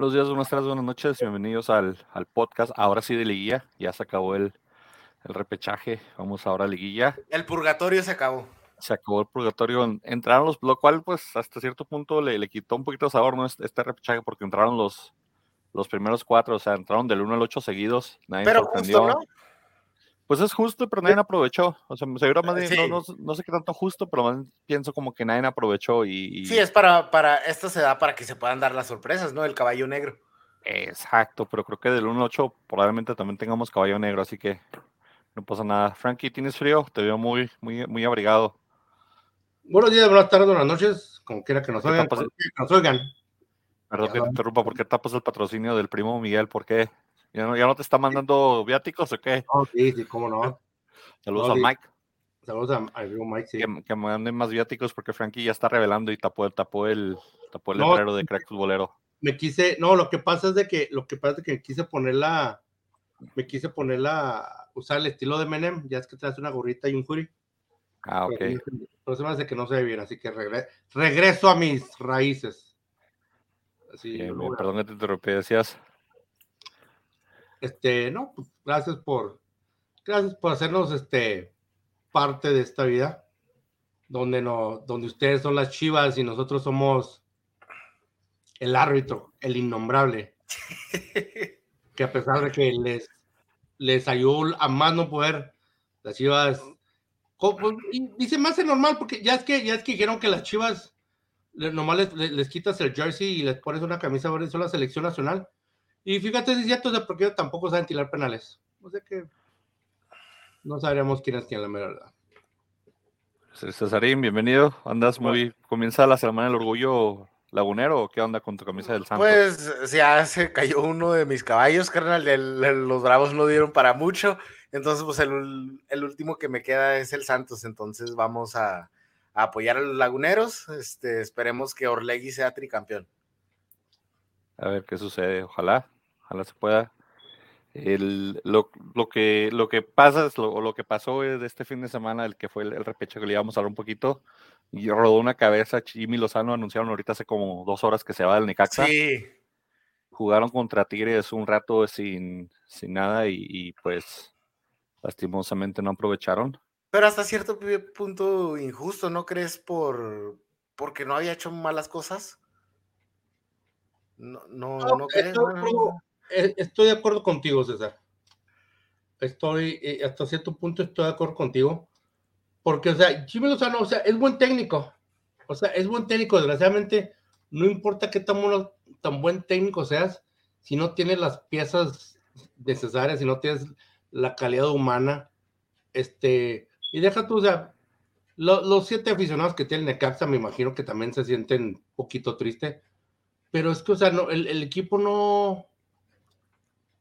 Buenos días, buenas tardes, buenas noches, bienvenidos al, al podcast. Ahora sí de liguilla, ya se acabó el, el repechaje, vamos ahora a liguilla. El purgatorio se acabó. Se acabó el purgatorio, entraron los, lo cual pues hasta cierto punto le, le quitó un poquito de sabor, ¿no? Este, este repechaje, porque entraron los, los primeros cuatro, o sea, entraron del 1 al 8 seguidos. Nadie Pero sorprendió. justo, ¿no? Pues es justo, pero nadie aprovechó. O sea, seguro más bien, Sí. no, no- no sé qué tanto justo, pero más pienso como que nadie aprovechó y, y- Sí, es para, para, esto se da para que se puedan dar las sorpresas, ¿no? El caballo negro. Exacto, pero creo que del 1 al 8 probablemente también tengamos caballo negro, así que no pasa nada. Frankie, ¿tienes frío? Te veo muy, muy, muy abrigado. Buenos días, buenas tardes, buenas noches, como quiera que nos ¿Qué oigan. que nos oigan. Perdón que te interrumpa, ¿por qué tapas el patrocinio del primo Miguel? ¿Por qué? ¿Ya no, ya no te está mandando viáticos o qué? Oh, sí, sí, cómo no. Saludos No, al sí. Mike, Saludos a- al amigo Mike, sí. que, que manden más viáticos porque Frankie ya está revelando y tapó, tapó el, tapó el No, letrero de crack futbolero. Me quise, no, lo que pasa es de que, lo que pasa es de que quise ponerla, me quise ponerla, usar el estilo de Menem, ya es que traes una gorrita y un hoodie. Ah, ok. Pero, pero se me hace que no se ve bien, así que regre- regreso a mis raíces. Así, yo bien, a- perdón que te interrumpí, decías. Este, no, pues, gracias por, gracias por hacernos, este, parte de esta vida, donde no, donde ustedes son las chivas y nosotros somos el árbitro, el innombrable, que a pesar de que les, les ayudó a más no poder, las chivas, se me hace normal, porque ya es que, ya es que dijeron que las chivas, nomás les, les- les quitas el jersey y les pones una camisa verde, son la selección nacional. Y fíjate, si es cierto, o sea, porque ellos tampoco saben tirar penales. O sea que no sabríamos quién es quién, la mera verdad. Cesarín, bienvenido. Andas muy. ¿Comienza la semana del orgullo lagunero o qué onda con tu camisa del Santos? Pues ya se cayó uno de mis caballos, carnal. el- el- los bravos no dieron para mucho. Entonces, pues el último que me queda es el Santos. Entonces vamos a, a apoyar a los laguneros. Este, esperemos que Orlegui sea tricampeón. A ver qué sucede. Ojalá, ojalá se pueda. El, lo, lo que, lo que pasa es lo, lo que pasó de este fin de semana, el que fue el, el repecho que le íbamos a hablar un poquito, y rodó una cabeza. Jimmy Lozano anunciaron ahorita hace como dos horas que se va del Necaxa. Sí, Jugaron contra Tigres un rato sin, sin nada y, y, pues lastimosamente no aprovecharon. pero hasta cierto punto injusto, ¿no crees? Por porque no había hecho malas cosas. No, no, no estoy, No, no. eh, estoy de acuerdo contigo, César. Estoy, eh, hasta cierto punto estoy de acuerdo contigo. Porque, o sea, Jimmy Lozano, o sea, es buen técnico. O sea, es buen técnico. Desgraciadamente, no importa qué tan, bueno- tan buen técnico seas, si no tienes las piezas necesarias, si no tienes la calidad humana, este, y deja tú, o sea, lo- los siete aficionados que tienen Necaxa, me imagino que también se sienten un poquito tristes, pero es que, o sea, no, el, el equipo no,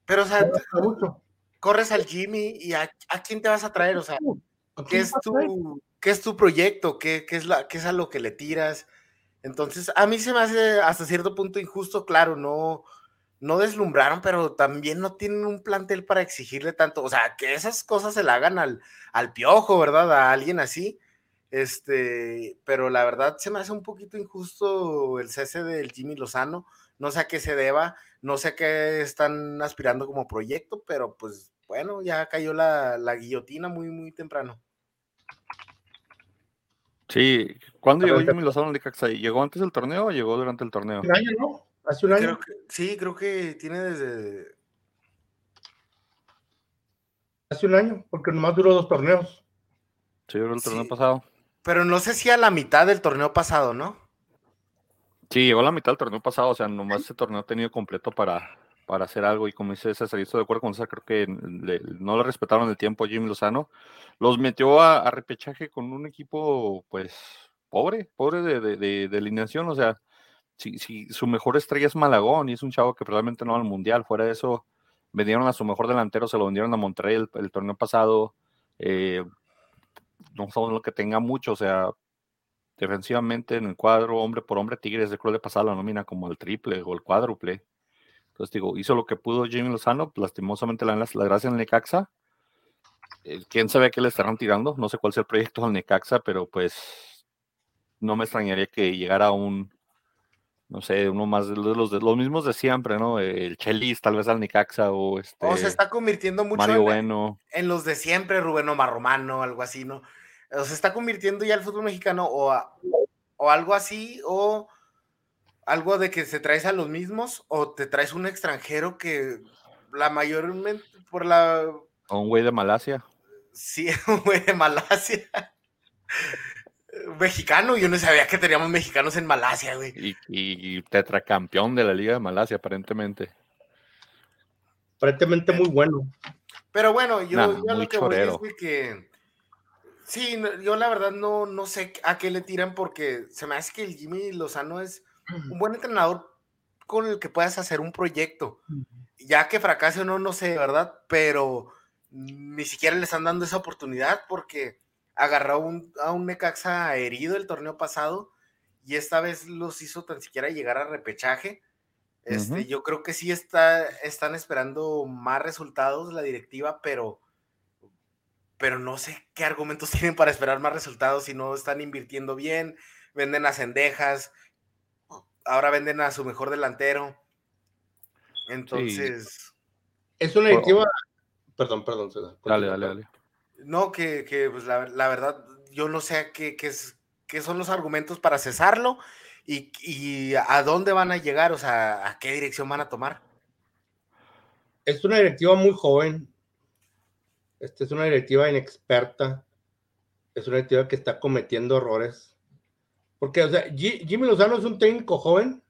Pero, o sea, no corres al Jimmy y a, ¿a quién te vas a traer, o sea, ¿A ¿qué es tu, qué es tu proyecto? ¿Qué, qué es la, qué es a lo que le tiras? Entonces, a mí se me hace hasta cierto punto injusto, claro, no, no deslumbraron, pero también no tienen un plantel para exigirle tanto, o sea, que esas cosas se la hagan al, al piojo, ¿verdad? A alguien así. Este, pero la verdad se me hace un poquito injusto el cese del Jimmy Lozano. No sé a qué se deba, no sé a qué están aspirando como proyecto, pero pues bueno, ya cayó la, la guillotina muy, muy temprano. Sí, ¿cuándo llegó Jimmy Lozano al Necaxa? ¿Llegó antes del torneo o llegó durante el torneo? Un año, ¿no? Hace un año. Creo que, sí, creo que tiene desde. Hace un año, porque nomás duró dos torneos. Sí, llegó el torneo Sí. pasado. Pero no sé si a la mitad del torneo pasado, ¿no? Sí, llegó a la mitad del torneo pasado, o sea, nomás ese torneo ha tenido completo para, para hacer algo. Y como dice César, estoy de acuerdo con César, creo que no le respetaron el tiempo a Jimmy Lozano. Los metió a, a repechaje con un equipo, pues, pobre, pobre de, de, de- de alineación. O sea, si, si su mejor estrella es Malagón y es un chavo que probablemente no va al mundial, fuera de eso, vendieron a su mejor delantero, se lo vendieron a Monterrey el, el torneo pasado. eh, no sabemos lo que tenga mucho, o sea, defensivamente en el cuadro, hombre por hombre, Tigres, de creo le pasaba la nómina como el triple o el cuádruple. Entonces, digo, hizo lo que pudo Jimmy Lozano, lastimosamente las, las gracias al Necaxa. Eh, ¿Quién sabe qué le estarán tirando? No sé cuál sea el proyecto al Necaxa, pero pues no me extrañaría que llegara un, no sé, uno más de los, de los mismos de siempre, ¿no? El Chelis, tal vez al Nicaxa o este. O se está convirtiendo mucho Mario en, Bueno. en los de siempre, Rubén Omar Romano, algo así, ¿no? O se está convirtiendo ya el fútbol mexicano o, a- o algo así, o algo de que se traes a los mismos, o te traes un extranjero que la mayormente por la O un güey de Malasia. sí, un güey de Malasia. Mexicano, yo no sabía que teníamos mexicanos en Malasia, güey. Y, y tetracampeón de la Liga de Malasia, aparentemente. Aparentemente muy bueno. Pero bueno, yo, Nah, yo a lo que voy es chorero. de que sí, no- yo la verdad no, no sé a qué le tiran porque se me hace que el Jimmy Lozano es un buen entrenador con el que puedas hacer un proyecto. Ya que fracase o no, no sé, ¿verdad? Pero ni siquiera le están dando esa oportunidad porque agarró un- a un Necaxa herido el torneo pasado y esta vez los hizo tan siquiera llegar a repechaje. Este. Yo creo que sí está, están esperando más resultados la directiva, pero, pero no sé qué argumentos tienen para esperar más resultados si no están invirtiendo bien, venden a Cendejas, ahora venden a su mejor delantero. Entonces, Es una directiva. Perdón, perdón. César. Dale, dale, dale. no, que, que, pues, la, la verdad, yo no sé qué, qué, es- qué son los argumentos para cesarlo y, y a dónde van a llegar, o sea, a qué dirección van a tomar. Es una directiva muy joven. Esta es una directiva inexperta. Es una directiva que está cometiendo errores. Porque, o sea, Jimmy Lozano es un técnico joven.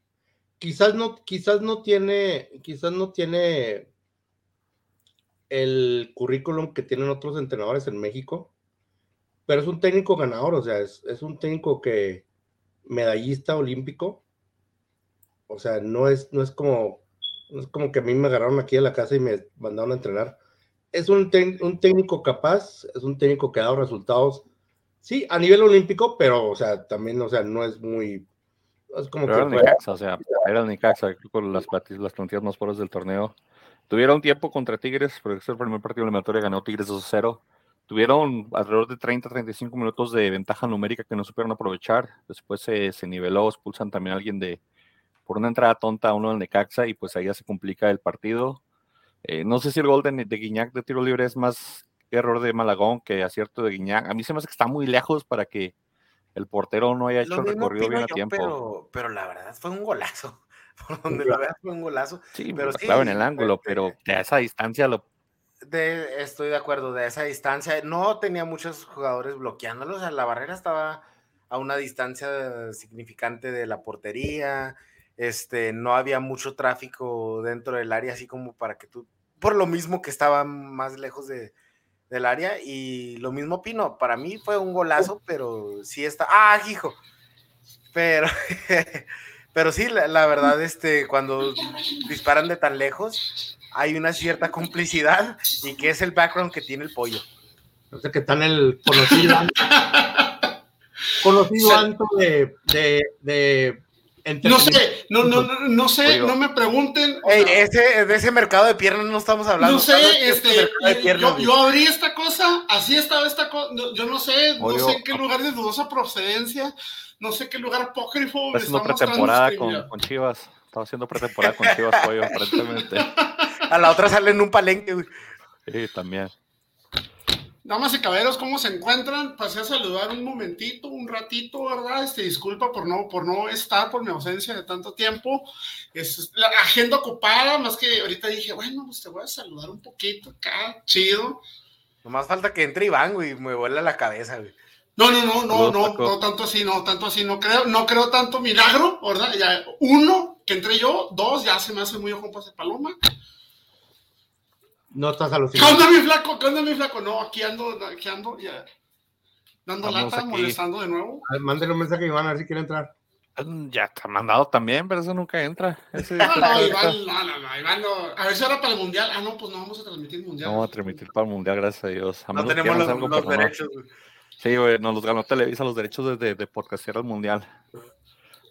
Quizás no, quizás no tiene, quizás no tiene el currículum que tienen otros entrenadores en México, pero es un técnico ganador, o sea, es, es un técnico que medallista olímpico. O sea, no es, no es como no es como que a mí me agarraron aquí a la casa y me mandaron a entrenar. Es un, un técnico capaz, es un técnico que ha dado resultados, sí, a nivel olímpico, pero, o sea, también, o sea, no es muy, es como Pero era el que fuera- Necaxa, o sea, era creo con las, las plantillas más pobres del torneo. Tuvieron tiempo contra Tigres, porque es el primer partido eliminatorio, ganó Tigres 2-0. Tuvieron alrededor de 30-35 minutos de ventaja numérica que no supieron aprovechar. Después se, se niveló, expulsan también a alguien de por una entrada tonta a uno del Necaxa y pues ahí ya se complica el partido. Eh, no sé si el gol de, de Guiñac de tiro libre es más error de Malagón que acierto de Guiñac. A mí se me hace que está muy lejos para que el portero no haya hecho el recorrido bien a tiempo. Pero, pero la verdad fue un golazo. Por donde lo veas fue un golazo. Sí, Pero pero sí, claro, en el ángulo, este- pero de esa distancia lo De, estoy de acuerdo, de esa distancia. No tenía muchos jugadores bloqueándolos. O sea, la barrera estaba a una distancia significante de la portería. Este, no había mucho tráfico dentro del área, así como para que tú. Por lo mismo que estaba más lejos de, del área. Y lo mismo Pino. Para mí fue un golazo, pero sí está. ¡Ah, hijo! Pero. Pero sí, la, la verdad, este, cuando disparan de tan lejos, hay una cierta complicidad y que es el background que tiene el pollo. no sé qué tal el conocido, conocido. Anto de, de, de No sé, no, no, no, no sé, Oigo. no me pregunten. o Ey, sea, ese, de ese mercado de piernas no estamos hablando. no sé, este, de piernas, yo, yo abrí esta cosa, así estaba esta cosa, yo no sé, no Oigo. sé en qué lugar de dudosa procedencia, no sé qué lugar apócrifo está haciendo pretemporada con, con Chivas. Estaba haciendo pretemporada con Chivas Pollo, aparentemente. A la otra sale en un palenque. güey. Sí, también. Damas y caballeros, ¿cómo se encuentran? Pasé a saludar un momentito, un ratito, ¿verdad? Este, disculpa por no, por no estar, por mi ausencia de tanto tiempo. Es la agenda ocupada, más que ahorita dije, bueno, pues te voy a saludar un poquito acá, chido. Nomás falta que entre Iván, güey, me vuela la cabeza, güey. No, no, no, no, no, no tanto así, no, tanto así, no creo, no creo tanto milagro, ¿verdad? Ya, uno, que entré yo, dos, ya se me hace muy ojo de paloma. No estás a los ¿Qué onda, mi flaco? ¿Qué onda, mi flaco? No, aquí ando, aquí ando, ya. Dando Estamos lata, aquí. molestando de nuevo. Mándale un mensaje a Iván a ver si quiere entrar. Ya está mandado también, pero eso nunca entra. Ese- No, no, Iván, no, no, no, Iván, no. A ver si ahora para el mundial. Ah, no, pues no vamos a transmitir el mundial. No vamos a transmitir para el mundial, gracias a Dios. A No tenemos los, algo, los pero no. derechos, güey. Sí, güey, nos los ganó Televisa los derechos de, de, de al mundial.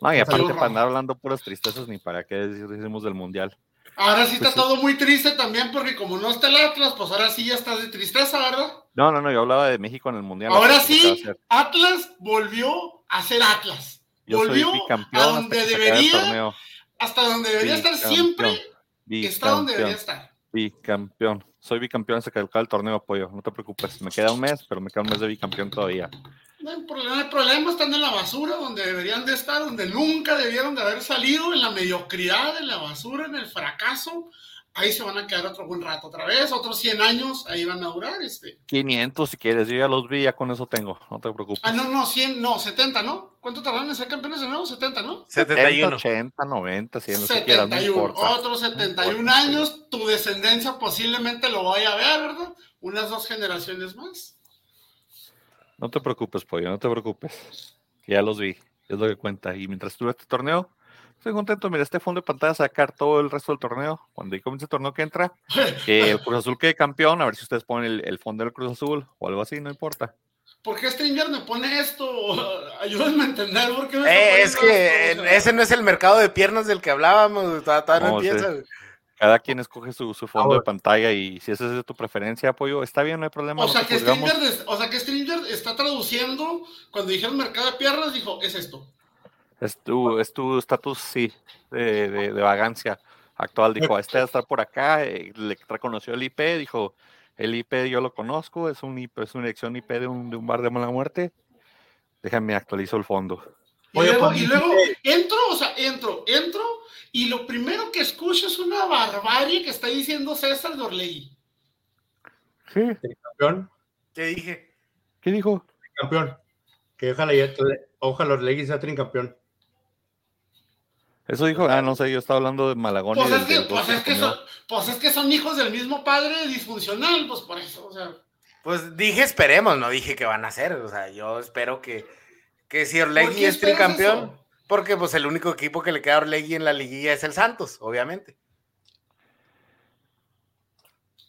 No, y aparte para andar hablando puras tristezas, ni para qué decir- decimos del mundial. Ahora sí está Pues sí. todo muy triste también, porque como no está el Atlas, pues ahora sí ya estás de tristeza, ¿verdad? No, no, no, yo hablaba de México en el mundial. Ahora sí. Atlas volvió a ser Atlas. Yo volvió a bicampeón hasta donde debería, torneo. hasta donde debería estar siempre, está donde debería estar. Bicampeón. Soy bicampeón hasta que el torneo, pollo. No te preocupes. Me queda un mes, pero me queda un mes de bicampeón todavía. No hay problema, no hay problema, están en la basura donde deberían de estar, donde nunca debieron de haber salido, en la mediocridad, en la basura, en el fracaso. Ahí se van a quedar otro buen rato otra vez, otros 100 años, ahí van a durar. Este. 500 si quieres. Yo ya los vi, ya con eso tengo. No te preocupes. Ah, no, no, 100, no, 70, ¿no? ¿Cuánto tardaron en ser campeones de nuevo? 70, ¿no? 71. 80, 90, 100, no sé quieras, no 71, importa. otros 71 importa, sí. años, tu descendencia posiblemente lo vaya a ver, ¿verdad? Unas dos generaciones más. No te preocupes, pollo, no te preocupes. Que ya los vi, es lo que cuenta. Y mientras tuve este torneo, estoy contento. Mira, este fondo de pantalla sacar todo el resto del torneo. Cuando ahí comience el torneo que entra, que el Cruz Azul quede campeón, a ver si ustedes ponen el, el fondo del Cruz Azul o algo así, no importa. ¿Por qué Stringer me pone esto? Ayúdenme a entender por qué me Eh, es que ese no es el mercado de piernas del que hablábamos, todavía, no, empieza. Cada quien escoge su, su fondo de pantalla y si esa es de tu preferencia, apoyo, está bien, no hay problema. O sea, que. Stringer, o sea, que Stringer está traduciendo, cuando dijeron mercado de piernas, dijo, es esto. Es tu es tu estatus, sí, de, de, de vagancia actual. Dijo, este va a estar por acá, eh, le reconoció el IP, dijo, el IP yo lo conozco, es, un IP, es una dirección IP de un, de un bar de mala muerte. Déjame actualizo el fondo. Y Oye, luego, y luego entro, o sea, entro, entro, y lo primero que escucho es una barbarie que está diciendo César de Orlegui. Sí, Campeón, ¿Qué dije? ¿qué dijo? campeón. Que ojalá, ya- ojalá los Legis sea tricampeón. Eso dijo, ah, no sé, yo estaba hablando de Malagón. Pues es, que, pues, es que son, pues es que son hijos del mismo padre disfuncional, pues por eso, o sea. Pues dije esperemos, no dije que van a hacer. O sea, yo espero que, que si ¿por Orlegui es tricampeón, eso? Porque pues el único equipo que le queda a Orlegui en la liguilla es el Santos, obviamente.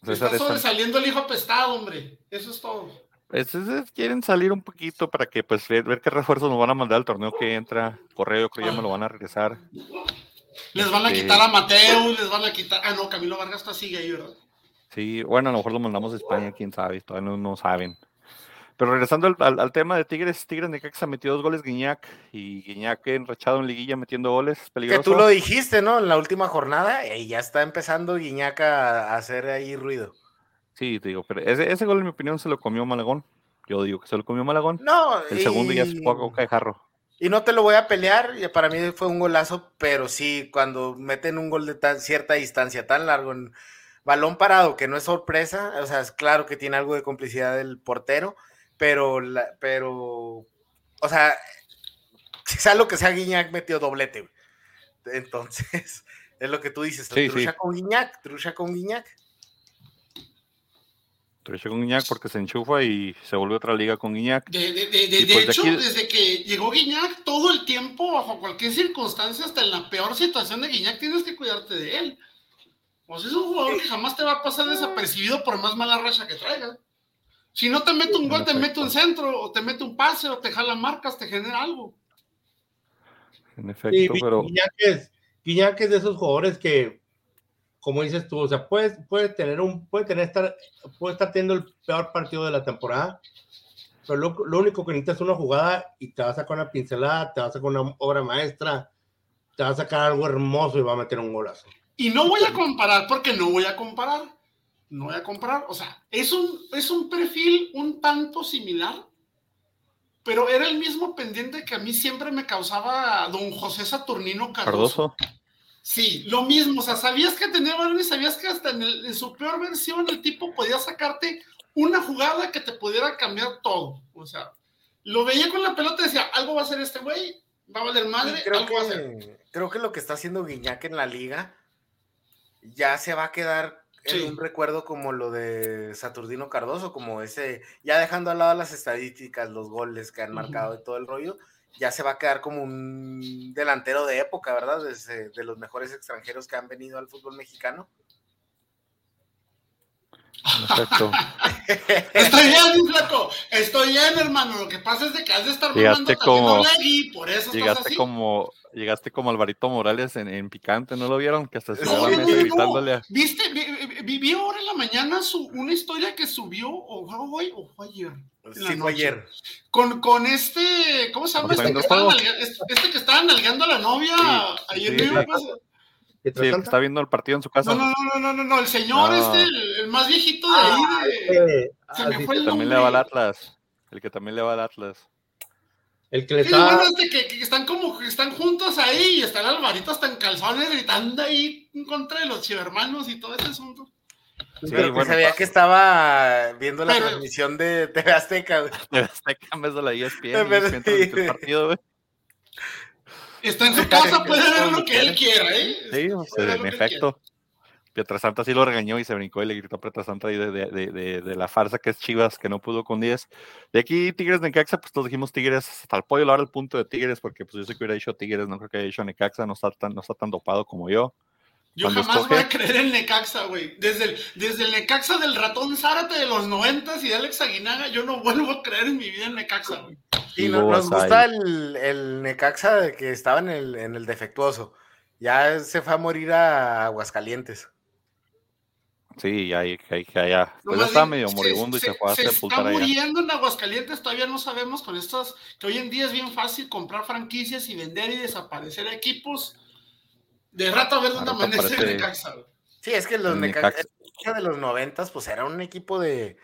Está sobresaliendo el hijo apestado, hombre. Eso es todo. es- es- es- quieren salir un poquito para que pues ver, ver qué refuerzos nos van a mandar al torneo que entra. Correo, yo creo que ya me lo van a regresar. Les van a Este- quitar a Mateus, les van a quitar. Ah, no, Camilo Vargas está sigue ahí, ¿verdad? Sí, bueno, a lo mejor lo mandamos a España, quién sabe, todavía no, no saben. Pero regresando al, al- al tema de Tigres, Tigres Necaxa metió dos goles Guiñac y Guiñac enrachado en liguilla metiendo goles, Que peligroso. tú lo dijiste, ¿no? En la última jornada, y ya está empezando Guiñaca a hacer ahí ruido. Sí, te digo, pero ese, ese gol en mi opinión se lo comió Malagón. Yo digo que se lo comió Malagón. No, El segundo ya se fue a boca de jarro. Y no te lo voy a pelear, para mí fue un golazo, pero sí, cuando meten un gol de tan cierta distancia tan largo en balón parado, que no es sorpresa, o sea, es claro que tiene algo de complicidad del portero, pero, la- pero, o sea, sea lo que sea, Guiñac metió doblete. güey. Entonces, es lo que tú dices, Sí, trucha sí. con Guiñac, trucha con Guiñac. Trecho con Guiñac porque se enchufa y se vuelve otra liga con Guiñac. De, de- de- pues de hecho, aquí- desde que llegó Guiñac, todo el tiempo, bajo cualquier circunstancia, hasta en la peor situación de Guiñac, tienes que cuidarte de él. Pues es un jugador que jamás te va a pasar desapercibido por más mala racha que traiga. Si no te mete un gol, te mete un centro, o te mete un pase, o te jala marcas, te genera algo. En Sí, efecto, Gui- pero Guiñac es, Guiñac es de esos jugadores que, como dices tú, o sea, puedes, puede tener un, puede tener estar, puede estar teniendo el peor partido de la temporada, pero lo, lo único que necesitas es una jugada y te va a sacar una pincelada, te va a sacar una obra maestra, te va a sacar algo hermoso y va a meter un golazo. Y no voy a comparar porque no voy a comparar. No voy a comparar. O sea, es un, es un perfil un tanto similar, pero era el mismo pendiente que a mí siempre me causaba don José Saturnino Cardoso. Cardoso. Sí, lo mismo. O sea, sabías que tenía balón y sabías que hasta en, el- en su peor versión el tipo podía sacarte una jugada que te pudiera cambiar todo. O sea, lo veía con la pelota y decía, algo va a hacer este güey, va a valer madre, creo, algo va a hacer. que, creo que lo que está haciendo Guiñac en la liga ya se va a quedar Sí. un recuerdo como lo de Saturnino Cardoso, como ese, ya dejando al lado las estadísticas, los goles que han marcado y todo el rollo, ya se va a quedar como un delantero de época, ¿verdad? Desde- de los mejores extranjeros que han venido al fútbol mexicano. Estoy bien, mi flaco. Estoy bien, hermano. Lo que pasa es de que has de estar Llegaste como- Olegui, por eso estás Llegaste así. como, llegaste como Alvarito Morales en, en picante, ¿no lo vieron? Que hasta se No, no, mesa no, gritándole a- ¿Viste? Vi- vi- vi, ahora en la mañana su, una historia que subió, o fue hoy o fue ayer. Sí, fue ayer. Con, con este, ¿cómo se llama? Este que, estaba este, este que estaba nalgando a la novia ayer sí, pues, Sí, está viendo el partido en su casa. No, no, no, no, no, no, el señor este, el, más viejito de ahí. Ah, se me fue el nombre. También le va al Atlas. El que también le va al Atlas. El que le está. Bueno, este que, que, están como que están juntos ahí y están Alvarito hasta en calzones gritando ahí en contra de los chivermanos y todo ese asunto. Sí, pero bueno, sabía que estaba viendo la transmisión de TV Azteca, güey. TV Azteca en vez de la ESPN. el partido, güey. Está en su casa, puede ver lo que él quiera, ¿eh? Sí, en efecto. Pietrasanta sí lo regañó y se brincó y le gritó a Pietrasanta ahí de, de, de, de, la farsa que es Chivas, que no pudo con 10. De aquí, Tigres de Necaxa, pues todos dijimos Tigres, hasta el pollo, ahora el punto de Tigres, porque pues yo sé que hubiera dicho Tigres, no creo que haya dicho Necaxa, no está tan, no está tan dopado como yo. Yo jamás voy a creer en Necaxa, güey. Desde el, desde el Necaxa del ratón Zárate de los noventas y de Alex Aguinaga, yo no vuelvo a creer en mi vida en Necaxa, güey. Sí, nos, gusta el, el, Necaxa que estaba en el, en el defectuoso. Ya se fue a morir a Aguascalientes. Sí, ahí, ahí, ya. Pues ya estaba medio moribundo y se fue a sepultar allá. Está muriendo en Aguascalientes, todavía no sabemos con estos, que hoy en día es bien fácil comprar franquicias y vender y desaparecer equipos. De rato a ver dónde amanece el Necaxa. Sí, es que los Necaxa de los noventas, pues era un equipo de,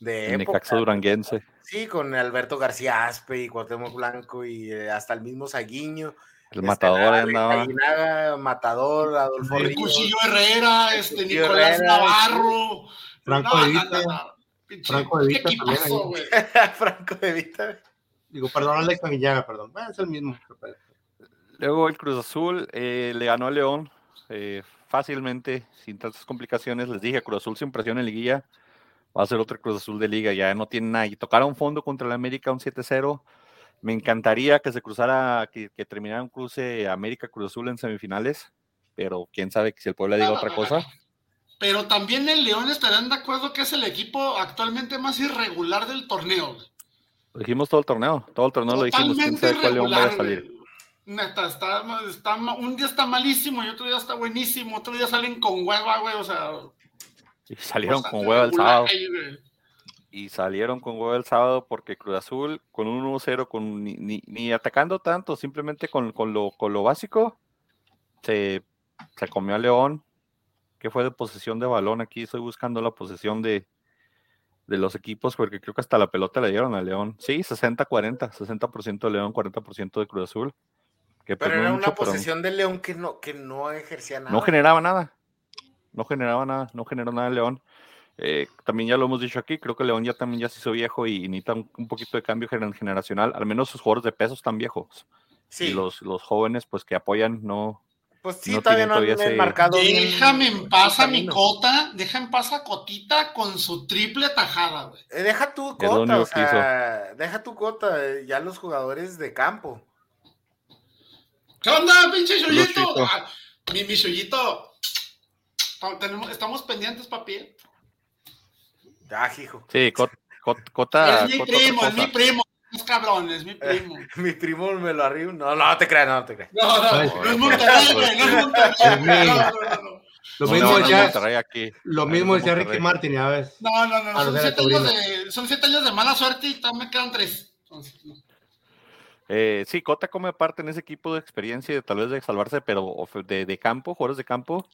de Necaxa duranguense. Sí, con Alberto García Aspe y Cuauhtémoc Blanco y eh, hasta el mismo Saguiño. El este, matador andaba. matador, Adolfo El Cuchillo Herrera, este, Nicolás Navarro. Franco de Vita. Franco de Vita también. Franco de Vita. Digo, perdón, Alex Villaga, perdón. es el mismo. Luego el Cruz Azul eh, le ganó a León eh, fácilmente, sin tantas complicaciones. Les dije, Cruz Azul sin presión en liguilla va a ser otro Cruz Azul de liga, ya no tiene nada. Y tocaron fondo contra el América un 7-0. Me encantaría que se cruzara, que, terminara un cruce América Cruz Azul en semifinales, pero quién sabe si el pueblo diga otra cosa. Pero también el León estarán de acuerdo que es el equipo actualmente más irregular del torneo. Lo dijimos todo el torneo, todo el torneo lo dijimos, quién sabe cuál León va a salir. Neta, está, está, un día está malísimo y otro día está buenísimo, otro día salen con hueva, güey, o sea, y salieron con huevo el sábado. Y salieron con huevo el sábado porque Cruz Azul con un 1-0, con ni, ni, atacando tanto, simplemente con, con, lo, con lo básico, se, se comió a León, que fue de posesión de balón. Aquí estoy buscando la posesión de, de los equipos, porque creo que hasta la pelota le dieron a León. Sí, 60-40, 60%, de León, 40% de Cruz Azul. Que pues pero era una posesión de León que no, que no ejercía nada. No generaba nada no generaba nada, no generó nada León. Eh, también ya lo hemos dicho aquí, creo que León ya también ya se hizo viejo y necesita un, poquito de cambio generacional, al menos sus jugadores de peso están viejos. Sí. Y los, los jóvenes, pues que apoyan, no. Pues sí, todavía no han marcado. Déjame en paz a mi cota, deja en paz a Cotita con su triple tajada, güey. Eh, deja tu cota, o sea, deja tu cota, eh, ya los jugadores de campo. ¿Qué onda, pinche Yoyito? Ah, mi, mi estamos pendientes, papi. Ya, hijo. Sí, Cota. Es mi primo, es mi primo. Es cabrón, es mi primo. mi primo me lo arriba. No, no te creas, no te creas. No, no, no es Monterrey, güey, no es Monterrey. No, no, no. Lo mismo decía, aquí. Lo mismo decía Ricky Martin, ya ves. No, no, no, son siete, años de, son siete años de mala suerte y también me quedan tres. Entonces, eh, sí, Cota come parte en ese equipo de experiencia de tal vez de salvarse, pero de, de campo, jugadores de campo,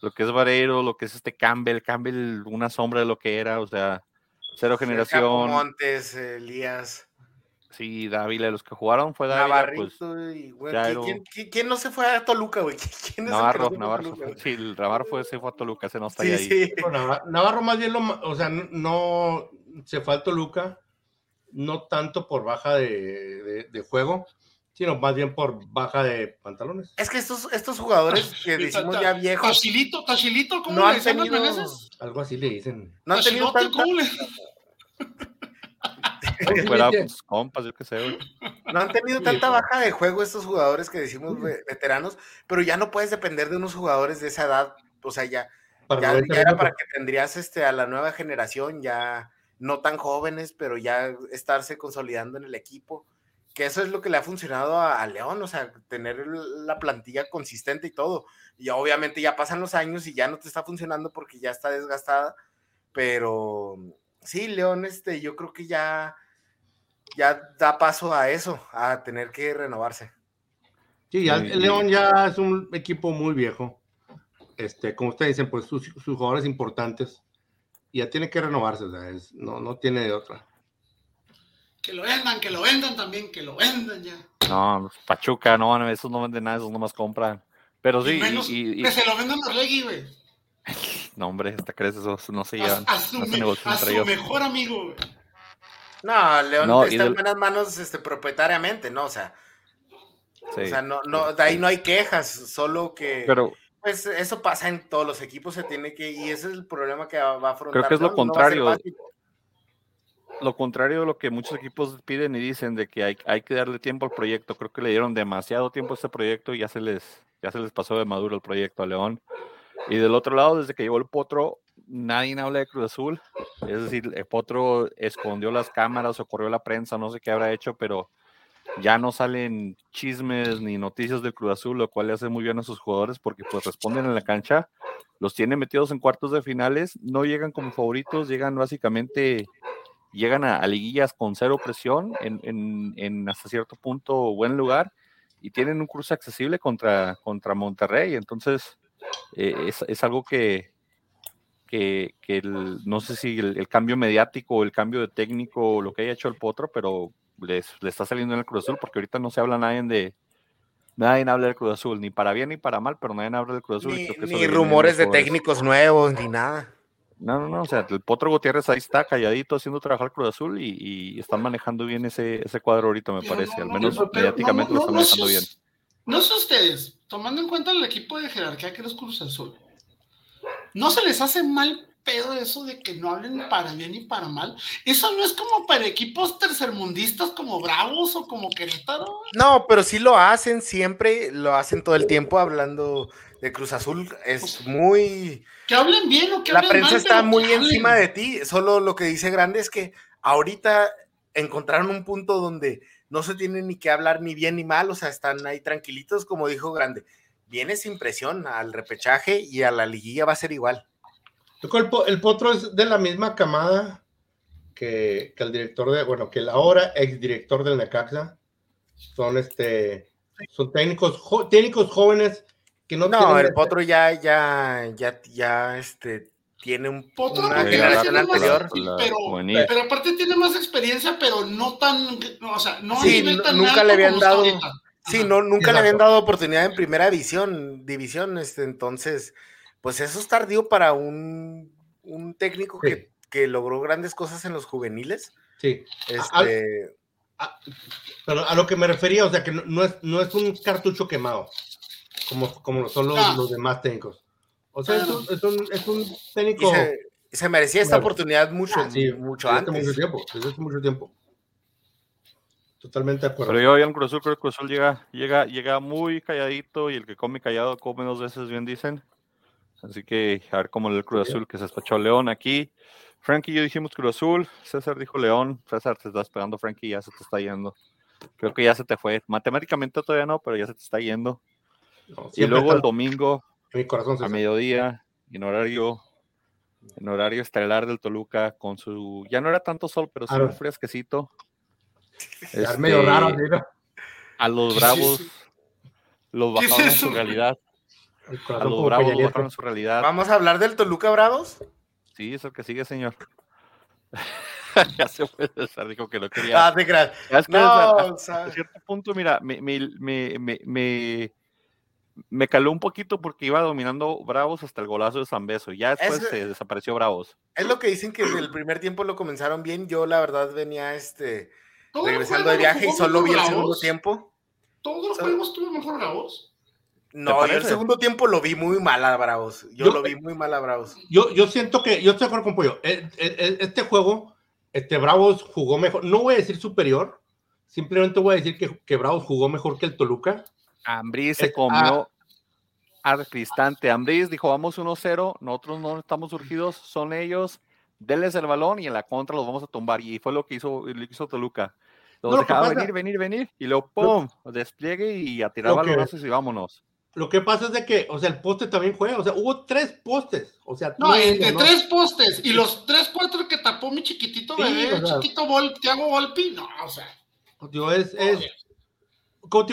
lo que es Vareiro, lo que es este Campbell, Campbell, una sombra de lo que era, o sea, cero generación. Montes, Elías. Sí, Dávila, los que jugaron fue Dávila. Pues, y, ¿quién, no se fue a Toluca, güey? ¿Quién Navarro, Navarro. sí, el Navarro fue, se fue a Toluca, se no está ahí. Sí. Navarro, más bien, lo, o sea, no se fue a Toluca, no tanto por baja de, de juego, sino más bien por baja de pantalones. Es que estos, estos jugadores que decimos ya viejos. Tachilito, Tachilito, ¿cómo no le dicen tenido, Algo así le dicen. No han tenido tanta... compas, yo qué sé, No han tenido tanta baja de juego estos jugadores que decimos veteranos, pero ya no puedes depender de unos jugadores de esa edad. O sea, ya, ya, era para que tendrías este, a la nueva generación, ya no tan jóvenes, pero ya estarse consolidando en el equipo que eso es lo que le ha funcionado a, a León, o sea, tener la plantilla consistente y todo. Y obviamente ya pasan los años y ya no te está funcionando porque ya está desgastada, pero sí, León, este, yo creo que ya, ya da paso a eso, a tener que renovarse. Sí, ya, el León ya es un equipo muy viejo. Este, como ustedes dicen, pues sus, sus jugadores importantes ya tiene que renovarse, o sea, es- no, no tiene de otra. Que lo vendan, que lo vendan también, que lo vendan ya. No, Pachuca, no, esos no venden nada, esos nomás compran. Pero sí, y menos y, y- que se lo vendan a Orlegui, güey. no, hombre, hasta crees eso, no se llevan, a su, no me- a su ellos. mejor amigo, güey. No, León No, está en buenas manos este, propietariamente, ¿no? O sea, Sí. o sea no, no, de ahí no hay quejas, solo que Pero pues eso pasa en todos los equipos, se tiene que, y ese es el problema que va a afrontar. Creo que es lo no contrario. lo contrario de lo que muchos equipos piden y dicen de que hay, hay que darle tiempo al proyecto. Creo que le dieron demasiado tiempo a este proyecto y ya se les, ya se les pasó de maduro el proyecto a León. Y del otro lado, desde que llegó el Potro, nadie habla de Cruz Azul. Es decir, el Potro escondió las cámaras o corrió la prensa, no sé qué habrá hecho, pero ya no salen chismes ni noticias del Cruz Azul, lo cual le hace muy bien a sus jugadores porque pues responden en la cancha, los tiene metidos en cuartos de finales, no llegan como favoritos, llegan básicamente llegan a, liguillas con cero presión, en, hasta cierto punto buen lugar, y tienen un cruce accesible contra, contra Monterrey. Entonces, eh, es, es algo que, que, que el- no sé si el, cambio mediático el cambio de técnico lo que haya hecho el Potro, pero les, le está saliendo en el Cruz Azul, porque ahorita no se habla nadie de. Nadie habla del Cruz Azul, ni para bien ni para mal, pero nadie habla del Cruz Azul. y Ni, ni rumores de técnicos nuevos, ni nada. No, no, no, o sea, el Potro Gutiérrez ahí está calladito haciendo trabajar Cruz Azul y, y están manejando bien ese, ese cuadro ahorita, me parece, no, al no, menos pero mediáticamente no, lo están no, no manejando bien. No sé ustedes, tomando en cuenta el equipo de jerarquía que es Cruz Azul, ¿no se les hace mal pedo eso de que no hablen para bien y para mal? Eso no es como para equipos tercermundistas como Bravos o como Querétaro. No, pero sí lo hacen siempre, lo hacen todo el tiempo hablando de Cruz Azul. Es muy. Que hablen bien o que La hablen prensa mal, está muy hablen. encima de ti. Solo lo que dice Grande es que ahorita encontraron un punto donde no se tiene ni que hablar ni bien ni mal, o sea, están ahí tranquilitos, como dijo Grande. Viene sin presión al repechaje y a la liguilla va a ser igual. El, Po- el Potro es de la misma camada que, que el director de, bueno, que el ahora exdirector del Necaxa. Son este, son técnicos, jo- técnicos jóvenes que no, No, tienen el Potro ya, ya, ya, ya, este, tiene un, Potro una generación más- anterior. La pero, pero aparte tiene más experiencia, pero no tan, no, o sea, no a Sí, nivel tan nunca alto le habían dado-. Sí, no, nunca le habían dado oportunidad en primera división, división, este, entonces, pues eso es tardío para un, un técnico Sí. que, que logró grandes cosas en los juveniles. Sí, Este, a- pero a lo que me refería, o sea, que no, no es, no es un cartucho quemado, como, como lo son los, los demás técnicos. O sea, es un, es un, es un y técnico se, se merecía esta oportunidad mucho, Ah, sí, mucho desde hace antes. mucho tiempo, desde hace mucho tiempo. Totalmente de acuerdo. Pero yo al Cruz Azul, creo que el Cruz Azul llega, llega, llega muy calladito y el que come callado come dos veces, bien dicen. Así que a ver cómo le el Cruz Azul que se despachó a León aquí. Frankie y yo dijimos Cruz Azul, César dijo León. César, te estás pegando, Frankie, ya se te está yendo. Creo que ya se te fue. Matemáticamente todavía no, pero ya se te está yendo. No, Y luego el está domingo, en mi corazón. a mediodía, en horario, en horario estelar del Toluca, con su, ya no era tanto sol, pero sí un fresquecito. Ya es medio raro, Este, ¿sí, no? a los ¿Qué es bravos los ¿Qué es bajaron eso? su realidad. A bajaron a su realidad. Vamos a hablar del Toluca Bravos. Sí, es el que sigue, señor. ya se fue César, dijo que no quería. Ah, te creas. Ya es que No, César, o sea, a cierto punto, mira, me, me, me, me, me- me caló un poquito porque iba dominando Bravos hasta el golazo de San Beso. Ya después Es- se desapareció Bravos. es lo que dicen que desde el primer tiempo lo comenzaron bien. Yo, la verdad, venía este, regresando de lo viaje y solo vi el segundo tiempo. Todos los juegos estuvo mejor Bravos. No, yo el segundo tiempo lo vi muy mal a Bravos. Yo, Yo- lo vi muy mal a Bravos. Yo, yo siento que, yo estoy de acuerdo con Pollo. Eh, eh, eh, Este juego, este Bravos jugó mejor. No voy a decir superior, simplemente voy a decir que, que Bravos jugó mejor que el Toluca. Ambrí se comió al cristante. Ambriz dijo, vamos 1-0, nosotros no estamos surgidos, son ellos, denles el balón y en la contra los vamos a tumbar. Y fue lo que hizo, lo que hizo Toluca. Los No, lo que dejaba venir, venir, venir, y luego ¡pum! Despliegue y a tirar balonazos y vámonos. Lo que pasa es de que, o sea, el poste también juega, o sea, hubo tres postes, o sea, No, entre ¿no? tres postes y los tres, cuatro que tapó mi chiquitito Sí, bebé, o sea. chiquito Vol, Thiago Volpi, no, o sea. Digo, es, es,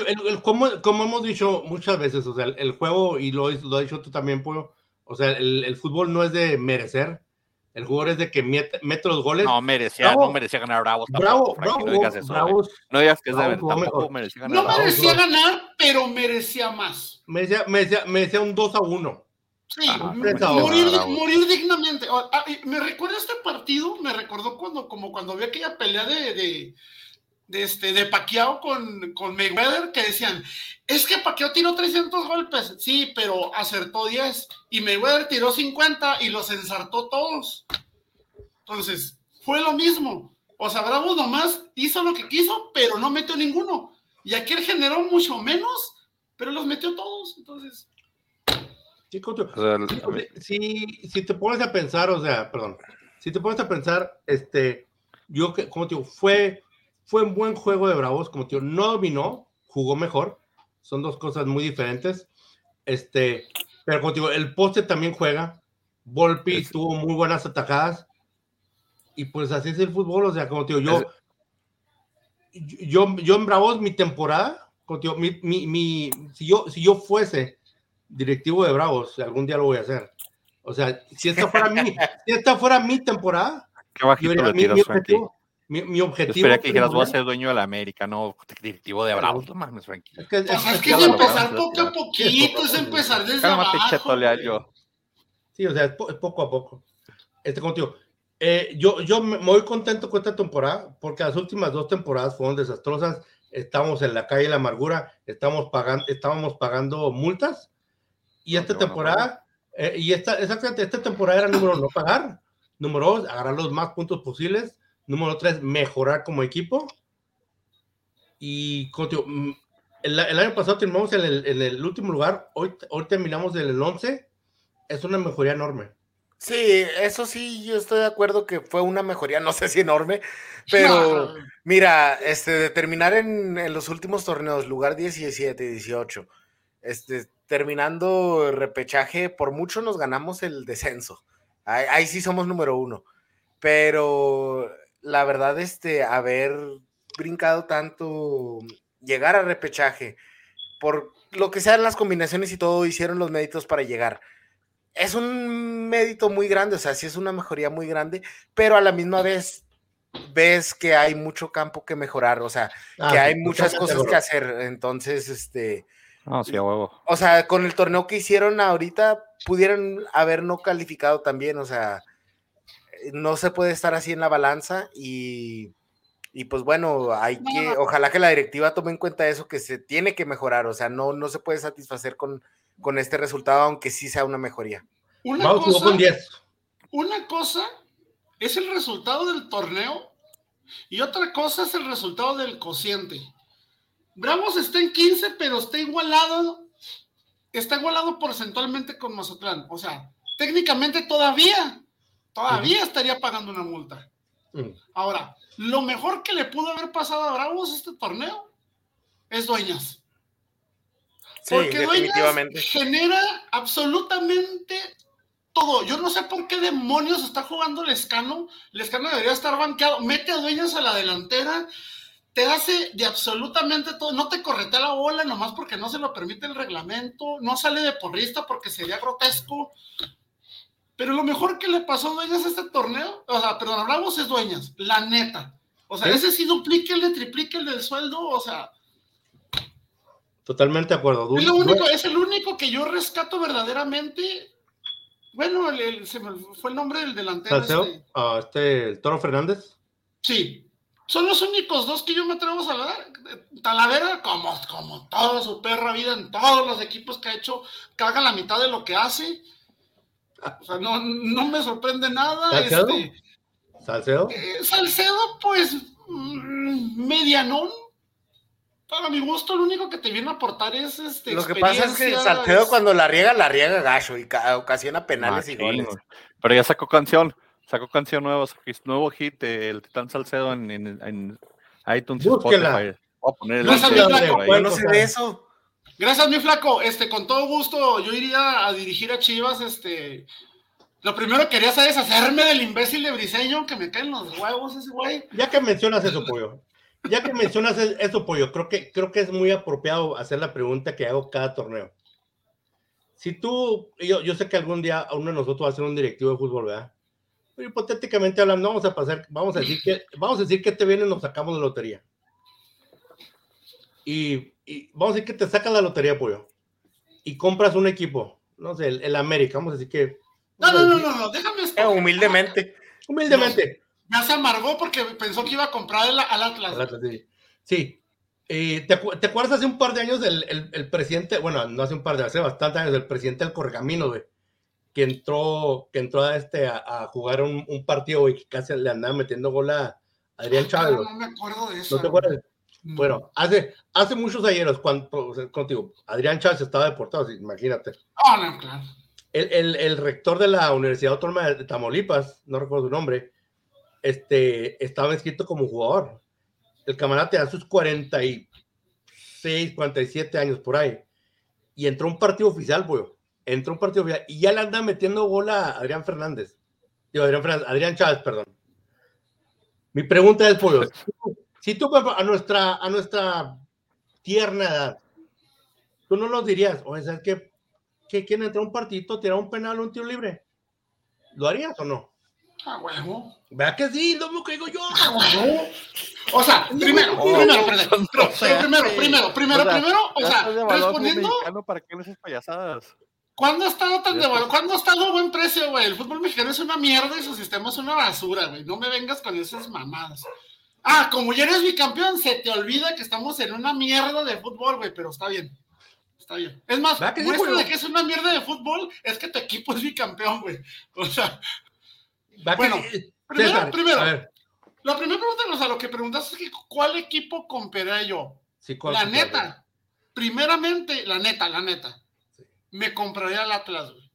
el- el- como, como hemos dicho muchas veces, o sea, el, el juego, y lo, lo has dicho tú también, Pollo, o sea, el, el fútbol no es de merecer, el jugador es de que mete, mete los goles. No merecía, Bravo. no merecía ganar Bravos. bravo, tampoco, Frankie, bravo, no digas eso. Bravos, No digas que es de Bravo tampoco merecía ganar No merecía Bravos. ganar, pero merecía más. me decía, me decía, me decía un 2 a 1. Sí, Ah, m- no, morir, morir dignamente. Ah, Me recuerda este partido, me recordó cuando, como cuando vi aquella pelea de, de, de este, de Pacquiao con, con Mayweather, que decían, es que Pacquiao tiró 300 golpes, sí, pero acertó 10, y Mayweather tiró 50 y los ensartó todos. Entonces, fue lo mismo. O sea, Bravo nomás hizo lo que quiso, pero no metió ninguno. Y aquel generó mucho menos, pero los metió todos. Entonces, Sí, si, si te pones a pensar, o sea, perdón, si te pones a pensar, este, yo que, como te digo, fue, fue un buen juego de Bravos, como digo, no dominó, jugó mejor, son dos cosas muy diferentes, este, pero digo, el poste también juega, Volpi Es- tuvo muy buenas atacadas, y pues así es el fútbol, o sea, como digo, yo, yo, yo en Bravos, mi temporada, como te digo, mi, mi, mi- si, yo, si yo fuese directivo de Bravos, algún día lo voy a hacer. O sea, si esta fuera mi, si esta fuera mi temporada, Qué bajito yo diría, le mi, tiras, mi Frankie. objetivo, mi, mi objetivo. espería que dijeras, voy a ser dueño de la América, no directivo de Bravos. No mames, Frankie. es que- es- Pues es que es empezar poco a poquito, es empezar desde Cálmate, abajo. güey. yo. Sí, o sea, es, po- es poco a poco. Este contigo. Eh, yo, yo me muy contento con esta temporada porque las últimas dos temporadas fueron desastrosas. Estamos en la calle de la amargura, estamos pagando, estábamos pagando multas y No, esta bueno, temporada, eh, y esta, exactamente, esta temporada era número uno, no pagar, número dos, agarrar los más puntos posibles, número tres, mejorar como equipo. Y contigo, mm, el, el año pasado terminamos en el, en el último lugar, hoy, hoy terminamos en el 11, es una mejoría enorme. Sí, eso sí, yo estoy de acuerdo que fue una mejoría, no sé si enorme, pero mira, este, de terminar en, en los últimos torneos, lugar 17 y 18, este, terminando el repechaje, por mucho nos ganamos el descenso. Ahí, ahí sí somos número uno, pero la verdad, este, haber brincado tanto, llegar a repechaje, por lo que sean las combinaciones y todo, hicieron los méritos para llegar es un mérito muy grande, o sea, sí es una mejoría muy grande, pero a la misma vez ves que hay mucho campo que mejorar, o sea, Ah, que hay muchas cosas que hacer. Entonces, este, No, sí, a huevo. o sea, con el torneo que hicieron ahorita, pudieron haber no calificado también, o sea, no se puede estar así en la balanza y, y pues bueno, hay que, ojalá que la directiva tome en cuenta eso, que se tiene que mejorar, o sea, no, no se puede satisfacer con, con este resultado, aunque sí sea una mejoría. Una Vamos cosa, con 10. una cosa es el resultado del torneo y otra cosa es el resultado del cociente. Bravos está en 15, pero está igualado, está igualado porcentualmente con Mazatlán. O sea, técnicamente todavía, todavía estaría pagando una multa. Mm. Ahora, lo mejor que le pudo haber pasado a Bravos este torneo es Dueñas. Sí, Porque Dueñas definitivamente. genera absolutamente todo. Yo no sé por qué demonios está jugando Lescano. Lescano debería estar banqueado. Mete a Dueñas a la delantera. Te hace de absolutamente todo. No te corretea la bola nomás porque no se lo permite el reglamento. No sale de porrista porque sería grotesco. Pero lo mejor que le pasó a Dueñas a este torneo, o sea, perdón, Bravos es Dueñas, la neta. O sea, ¿Sí? ese sí duplíquele, triplíquele el sueldo, o sea, Totalmente de acuerdo. Du- es, lo único, es el único que yo rescato verdaderamente. Bueno, el- el- se me fue el nombre del delantero. Este. ah, este, el Toro Fernández. Sí. Son los únicos dos que yo me atrevo a salvar. Talavera, como, como toda su perra vida en todos los equipos que ha hecho, caga la mitad de lo que hace. O sea, no, no me sorprende nada. ¿Salcedo? Este, Salcedo. eh, Salcedo, pues, mm, medianón. Para mi gusto, lo único que te viene a aportar es este. Lo que pasa es que Salcedo es- cuando la riega, la riega gacho y ca- ocasiona penales y goles. Pero ya sacó canción, sacó canción nueva, sacó nuevo hit, eh, el Titán Salcedo en, en- en- iTunes y Búsquenla. Spotify. Voy a poner el Gracias, link mi por flaco. ahí. Bueno, se ve eso. Gracias, mi flaco. Este, con todo gusto, yo iría a dirigir a Chivas. Este, lo primero que quería hacer es hacerme del imbécil de Briseño, que me caen los huevos ese güey. Ya que mencionas eso, pollo. Ya que mencionas e- eso, pollo, creo que, creo que es muy apropiado hacer la pregunta que hago cada torneo. Si tú, yo, yo sé que algún día uno de nosotros va a ser un directivo de fútbol, ¿verdad? Pero hipotéticamente hablando, vamos a pasar, vamos a decir que, vamos a decir que te viene y nos sacamos la lotería. Y, y vamos a decir que te sacas la lotería, pollo. Y compras un equipo, no sé, el, el América, vamos a decir que. No, no, no, no, no, déjame Eh, escoger. humildemente. Humildemente. Ya se amargó porque pensó que iba a comprar el- al Atlas. Al Atlas, sí. Sí. Eh, ¿te, te acuerdas hace un par de años el, el- el presidente, bueno, no hace un par de, hace bastantes años, el presidente del Correcaminos, güey, que entró, que entró a, este, a, a jugar un, un partido y que casi le andaba metiendo gol a Adrián Ah, Chávez. güey. no me acuerdo de eso. ¿No te acuerdas? Bueno, hace, hace muchos ayeros, cuando, contigo, Adrián Chávez estaba deportado, imagínate. Ah, no, claro. El, el- el rector de la Universidad Autónoma de Tamaulipas, no recuerdo su nombre, este, estaba inscrito como jugador. El camarada tenía sus 46, 47 años por ahí. Y entró un partido oficial, güey. Entró un partido oficial y ya le anda metiendo gol a Adrián Fernández. Digo, Adrián Fernández, Adrián Chávez, perdón. Mi pregunta es, pollo, si tú- a nuestra, a nuestra tierna edad, tú no nos dirías, ¿sabes qué? que quieren entrar a un partidito, tirar un penal o un tiro libre. ¿Lo harías o no? Ah, huevo. Vea que sí, lo mismo que digo yo. Ah, huevo. O sea, primero, Oh, primero, primero, no primero, sí. primero, primero, O sea, primero, o sea, respondiendo, ¿Para qué haces payasadas? ¿cuándo ha estado tan está. ¿Cuándo ha estado a buen precio, güey? El fútbol mexicano es una mierda y su sistema es una basura, güey. No me vengas con esas mamadas. Ah, como ya eres bicampeón, se te olvida que estamos en una mierda de fútbol, güey, pero está bien. Está bien. Es más, ¿Verdad que sí, de que es una mierda de fútbol es que tu equipo es bicampeón, güey. O sea, que Bueno, sí. primero, primero. a ver, la primera pregunta, o sea, lo que preguntaste es que ¿cuál equipo compraría yo? sí, ¿cuál La neta, primeramente, la neta, la neta, Sí. me compraría el Atlas, güey.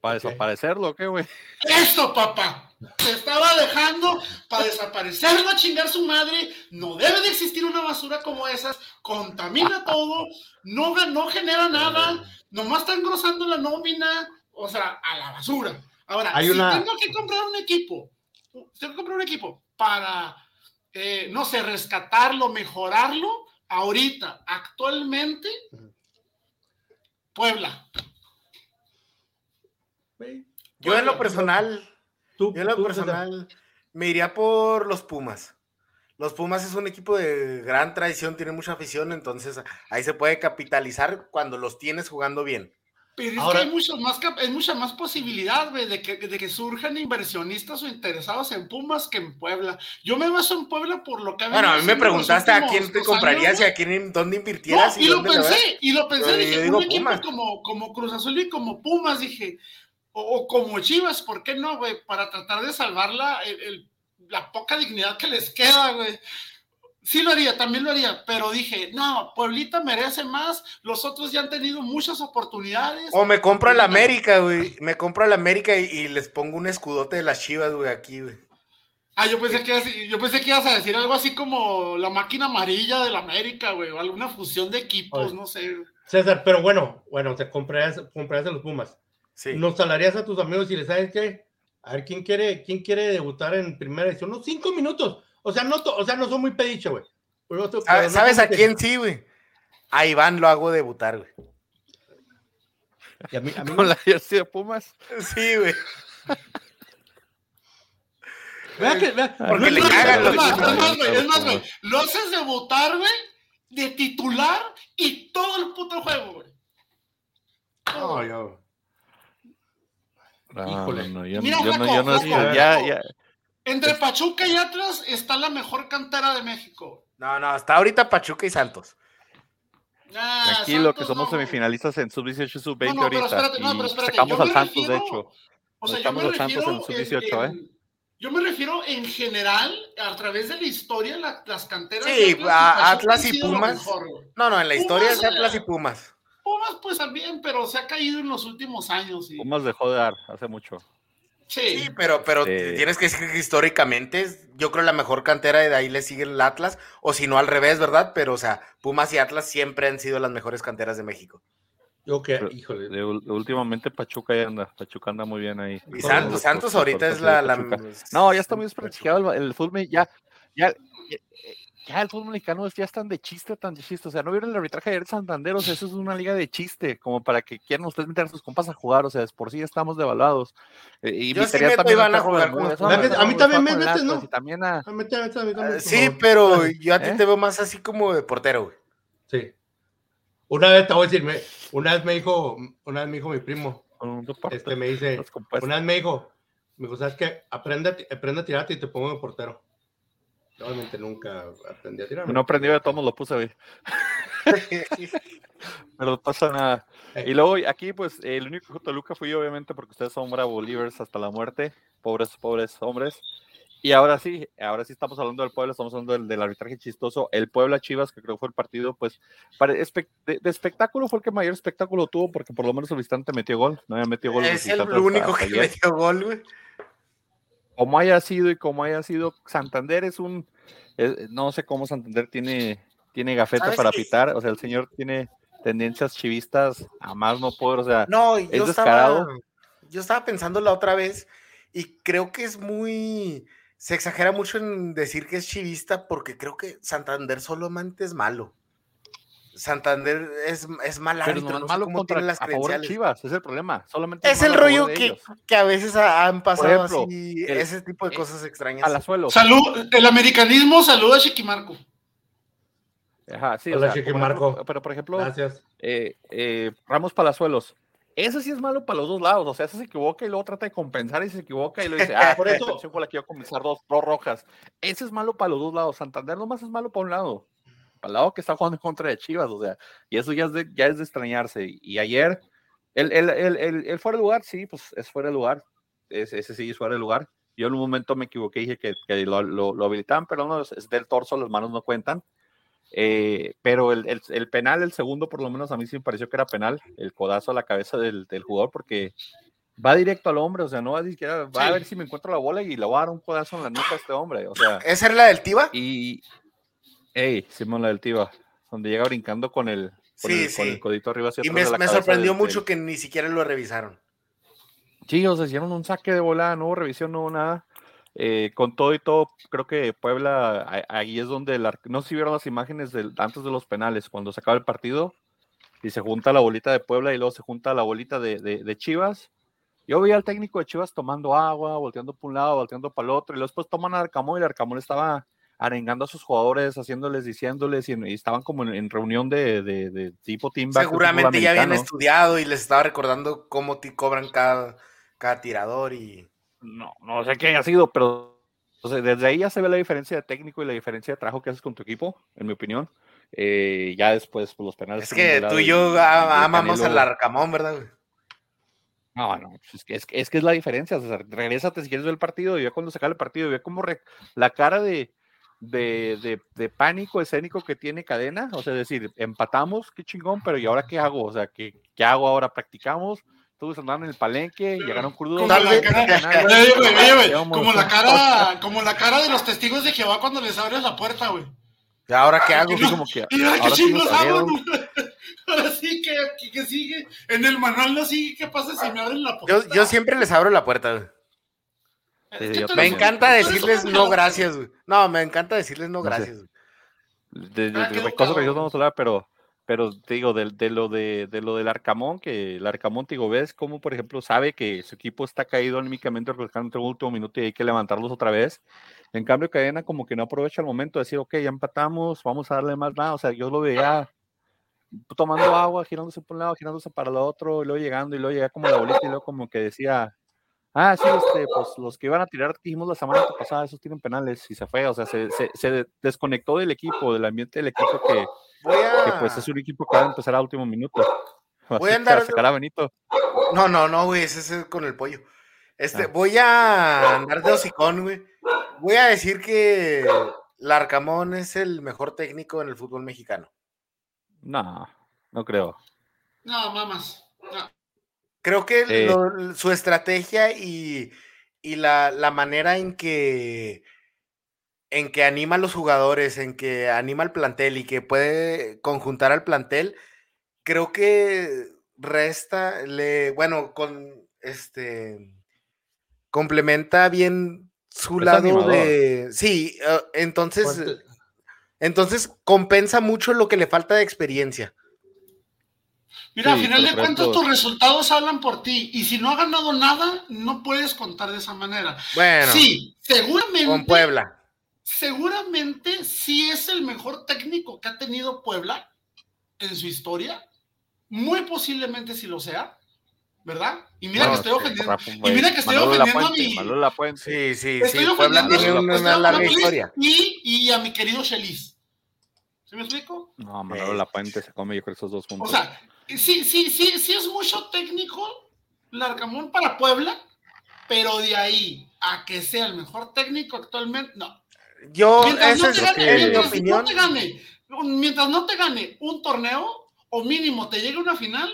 ¿Para desaparecerlo o qué, güey? ¡Eso, papá! Se estaba dejando para desaparecerlo a chingar su madre. No debe de existir una basura como esas. Contamina todo. No, no genera nada. Nomás está engrosando la nómina. O sea, a la basura. Ahora, Hay si una- tengo que comprar un equipo, tengo que comprar un equipo para, eh, no sé, rescatarlo, mejorarlo, ahorita, actualmente. Puebla. Yo en lo personal, Tú, yo en lo tú, personal me iría por los Pumas. Los Pumas es un equipo de gran tradición, tiene mucha afición, entonces ahí se puede capitalizar cuando los tienes jugando bien. Pero es Ahora- que hay, muchos más, hay mucha más posibilidad, de que, de que surjan inversionistas o interesados en Pumas que en Puebla. Yo me baso en Puebla por lo que ha Bueno, a mí me preguntaste a quién te comprarías y a quién dónde No, invirtieras y lo dónde pensé, y lo pensé, dije, un equipo como, como Cruz Azul y como Pumas, dije, o, o como Chivas, ¿por qué no, güey? Para tratar de salvar la, el- el- la poca dignidad que les queda, güey. Sí lo haría, también lo haría, pero dije, no, Pueblita merece más, los otros ya han tenido muchas oportunidades. O me compro al América, güey. Me compro al América y, y les pongo un escudote de las chivas, güey, aquí, güey. Ah, yo pensé, que, ibas- yo pensé que ibas a decir algo así como la máquina amarilla del América, güey, o alguna fusión de equipos, Oye. no sé. César, pero bueno, bueno, te comprarías, comprarías a los Pumas. Sí. Nos salarías a tus amigos y les sabes qué, a ver quién quiere, quién quiere debutar en primera edición, unos cinco minutos. O sea, no, to- o sea, no son muy pediche, güey. Pero ¿Sabes, no a quién sí, güey? A Iván lo hago debutar, güey. y a mí- a mí- Con la jersey de Pumas. Sí, güey. vea que- vea- Porque no le es- cagan los es más, güey, es más, güey. Lo haces debutar, güey, de titular y todo el puto juego, güey. No, yo- No, Híjole. no, no, yo, Mira, yo no, flaco, yo no, flaco, ya, ya, Entre Pachuca y Atlas está la mejor cantera de México. No, no, está ahorita Pachuca y Santos. Ah, tranquilo, que Santos somos no. semifinalistas en sub-18 y sub-20 No, no, pero ahorita. espérate, no, y pero espérate, sacamos al Santos, de refiero- hecho. O sea, me los Santos refiero en sub-18, en- en- Yo me refiero en general, a través de la historia, la- las canteras. Sí, de a- Pachuca Atlas y Pumas. mejor. No, no, en la historia es Pumas, Atlas y eh, Pumas. Pumas, pues también, pero se ha caído en los últimos años. y- Pumas dejó de dar hace mucho. Sí, pero, pero tienes que decir que históricamente, yo creo la mejor cantera de ahí le sigue el Atlas, o si no al revés, ¿verdad? Pero, o sea, Pumas y Atlas siempre han sido las mejores canteras de México. Yo que, híjole. últimamente Pachuca ya anda, Pachuca anda muy bien ahí. Y Santos, Santos ahorita es la, No, ya está muy desprestigiado el, el fútbol, ya, ya, ya el fútbol mexicano ya están de chiste, tan de chiste. O sea, no vieron el arbitraje de Santander, o sea, eso es una liga de chiste, como para que quieran ustedes meter a sus compas a jugar, o sea, por sí estamos devaluados. Eh, y Yo sí también a jugar A mí también me metes, ¿no? También a... Sí, pero yo a ti ¿Eh? te veo más así como de portero, güey. Sí. Una vez te voy a decir, una vez me dijo, una vez me dijo mi primo, este me dice, una vez me dijo, me dijo, ¿sabes qué? Aprende, aprende a tirarte y te pongo de portero. Realmente nunca aprendí a tirar. No aprendí de todos lo puse, güey. Pero no pasa nada. Y luego aquí, pues, el único que Toluca fui obviamente porque ustedes son Bravo Livers hasta la muerte. Pobres, pobres hombres. Y ahora sí, ahora sí estamos hablando del pueblo, estamos hablando del, arbitraje chistoso. El Puebla Chivas, que creo que fue el partido, pues, para, de, espectáculo fue el que mayor espectáculo tuvo, porque por lo menos el visitante metió gol. No había metido gol. Es el único que metió gol, güey como haya sido y como haya sido, Santander es un, no sé cómo Santander tiene, tiene gafeta para pitar, o sea, el señor tiene tendencias chivistas a más no poder, o sea, no, es descarado. yo estaba pensando la otra vez y creo que es muy, se exagera mucho en decir que es chivista porque creo que Santander solamente es malo. Santander es, es mal árbitro, no, es malo contra, las a favor Chivas, es el problema. Solamente es, el rollo que, que, a veces han pasado así, ese tipo de cosas extrañas. Palazuelos. Salud, el americanismo saluda a Chiquimarco. Ajá, sí, Hola, Chiquimarco. pero por ejemplo, Gracias. Eh, eh, Ramos Palazuelos. Ese sí es malo para los dos lados, o sea, ese se equivoca y luego trata de compensar y se equivoca y lo dice, ah, por eso con la quiero compensar dos, dos rojas. Ese es malo para los dos lados, Santander nomás es malo para un lado al lado que está jugando en contra de Chivas, o sea, y eso ya es de, ya es de extrañarse. Y ayer, el, el, el, el, fuera de lugar, sí, pues es fuera de lugar, ese sí es fuera de lugar. Yo en un momento me equivoqué y dije que, que lo, lo, habilitaban, pero no, es del torso, las manos no cuentan. Eh, pero el, el, el, penal, el segundo, por lo menos a mí sí me pareció que era penal, el codazo a la cabeza del, del jugador, porque va directo al hombre, o sea, no va a siquiera, va a ver si me encuentro la bola y le voy a dar un codazo en la nuca a este hombre, o sea. ¿Esa era la del Tiva? Y, Ey, Simón la del Tiva, donde llega brincando con el, con, el, codito arriba hacia Y me, me sorprendió mucho que ni siquiera lo revisaron. Sí, o sea, hicieron un saque de volada, no hubo revisión, no hubo nada. Eh, con todo y todo, creo que Puebla, ahí es donde, no sé si vieron las imágenes del, antes de los penales, cuando se acaba el partido y se junta la bolita de Puebla y luego se junta la bolita de, de, Chivas. Yo veía al técnico de Chivas tomando agua, volteando por un lado, volteando para el otro, y luego después toman a Arcamón y el Arcamón estaba arengando a sus jugadores, haciéndoles, diciéndoles, y, estaban como en, reunión de, de, tipo team Seguramente ya habían estudiado y les estaba recordando cómo te cobran cada, cada tirador y... No, no sé qué haya sido, pero desde ahí ya se ve la diferencia de técnico y la diferencia de trabajo que haces con tu equipo, en mi opinión. Eh, ya después, pues, los penales. Es que tú y yo amamos al Arcamón, ¿verdad? No, no, pues, es que es, es, que es la diferencia. O sea, regrésate si quieres ver el partido y ve cuando se acaba el partido y ve como la cara de, de, de, pánico escénico que tiene cadena, o sea, es decir, empatamos, qué chingón, pero ¿y ahora qué hago? O sea, ¿qué, qué hago ahora? ¿Practicamos? Todos andaban en el palenque, llegaron crudos. Como, la cara, como la cara, como la cara de los testigos de Jehová cuando les abres la puerta, güey. ¿Y ahora qué hago? como que, ahora, sí hago, ahora sí que, que, sigue. En el manual no sigue, ¿qué pasa si me abren la puerta? Yo, yo siempre les abro la puerta, me encanta decirles no gracias, güey. No, me encanta decirles no gracias. De, de, ah, de cosas que yo vamos a hablar, pero, pero te digo, de, de, lo de, de lo del Arcamón, que el Arcamón, te digo, ves cómo, por ejemplo, sabe que su equipo está caído anímicamente en el último minuto y hay que levantarlos otra vez. En cambio, Cadena como que no aprovecha el momento de decir, ok, ya empatamos, vamos a darle más nada. O sea, yo lo veía tomando agua, girándose por un lado, girándose para el otro, y luego llegando, y luego llega como la bolita, y luego como que decía, Ah, sí, este, pues los que iban a tirar, dijimos la semana pasada, esos tienen penales y se fue, o sea, se, se, desconectó del equipo, del ambiente del equipo que, pues es un equipo que va a empezar a último minuto. Voy a andar. A Benito. No, no, no, güey, ese es con el pollo. Este, ah. voy a andar de hocicón, güey. Voy a decir que Larcamón es el mejor técnico en el fútbol mexicano. No, no creo. No, mamas. Creo que su estrategia y, y la, la manera en que en que anima a los jugadores, en que anima al plantel y que puede conjuntar al plantel, creo que resta, le, bueno, con este, complementa bien su lado de, sí, ah, entonces, entonces compensa mucho lo que le falta de experiencia. Mira, al final de cuentas tus resultados hablan por ti y si no ha ganado nada, no puedes contar de esa manera. Bueno, sí, seguramente. Con Puebla seguramente sí es el mejor técnico que ha tenido Puebla en su historia. Muy posiblemente sí lo sea, ¿verdad? Y mira que estoy ofendiendo. y mira que estoy ofendiendo a mi. La Sí, sí, sí. Puebla tiene una, larga historia. Y, y, a mi querido Chelis. ¿Se me explico? No, Manolo La Puente se come yo creo esos dos puntos. O sea, sí, sí, sí, sí es mucho técnico Larcamón para Puebla, pero de ahí a que sea el mejor técnico actualmente, no. Yo, mientras no te gane, mientras no te gane un torneo, o mínimo te llegue una final.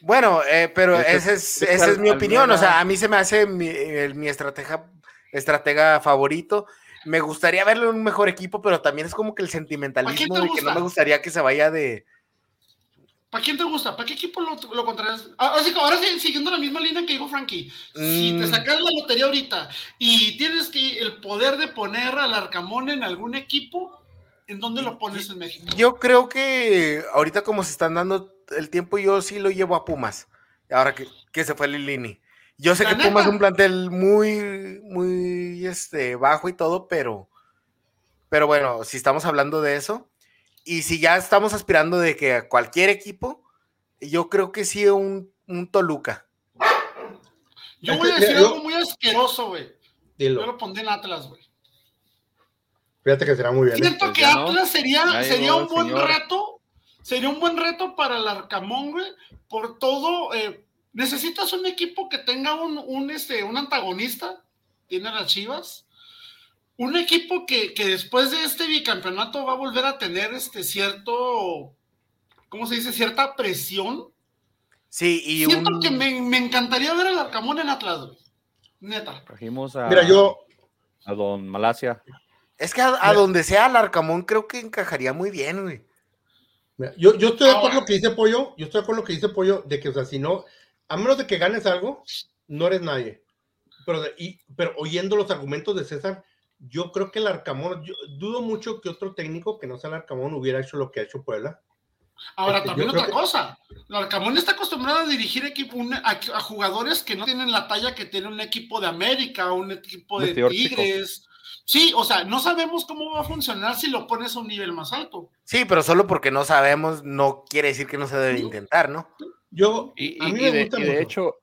Bueno, eh, pero esa es, esa es mi opinión. O sea, a mí se me hace mi, mi estratega, estratega favorito. Me gustaría verlo en un mejor equipo, pero también es como que el sentimentalismo de que no me gustaría que se vaya de, ¿Para quién te gusta? ¿Para qué equipo lo, lo contrarias? Ah, así que ahora siguiendo la misma línea que dijo Frankie, si te mm. sacas la lotería ahorita y tienes que el poder de poner al Arcamón en algún equipo, ¿en dónde lo pones en México? Yo creo que ahorita como se están dando el tiempo, yo sí lo llevo a Pumas, ahora que, que se fue Lilini. Yo sé que Pumas es un plantel muy, muy este, bajo y todo, pero, pero bueno, si estamos hablando de eso, y si ya estamos aspirando de que a cualquier equipo, yo creo que sí un, un Toluca. Yo voy a decir algo muy asqueroso, güey. Yo lo pondré en Atlas, güey. Fíjate que será muy bien. Siento ¿eh? que Atlas sería, sería un buen reto. Sería un buen reto para el Arcamón, güey. Por todo. Eh, necesitas un equipo que tenga un, un, este, un antagonista. Tiene las chivas un equipo que, después de este bicampeonato va a volver a tener este cierto, ¿cómo se dice? Cierta presión. Sí, y Siento que me, encantaría ver al Arcamón en Atlas, Neta. Trajimos a, Mira, yo... a Don Malasia. Es que a, donde sea el Arcamón creo que encajaría muy bien, güey. yo, yo estoy de acuerdo con lo que dice Pollo, yo estoy de acuerdo con lo que dice Pollo, de que, o sea, si no, a menos de que ganes algo, no eres nadie. Pero, pero oyendo los argumentos de César, yo creo que el Arcamón, yo dudo mucho que otro técnico que no sea el Arcamón hubiera hecho lo que ha hecho Puebla. Ahora, este, también otra cosa, el Arcamón está acostumbrado a dirigir equipo, a, jugadores que no tienen la talla que tiene un equipo de América, un equipo de Tigres. Sí, o sea, no sabemos cómo va a funcionar si lo pones a un nivel más alto. Sí, pero solo porque no sabemos no quiere decir que no se debe intentar, ¿no? Yo, a mí me gusta de hecho,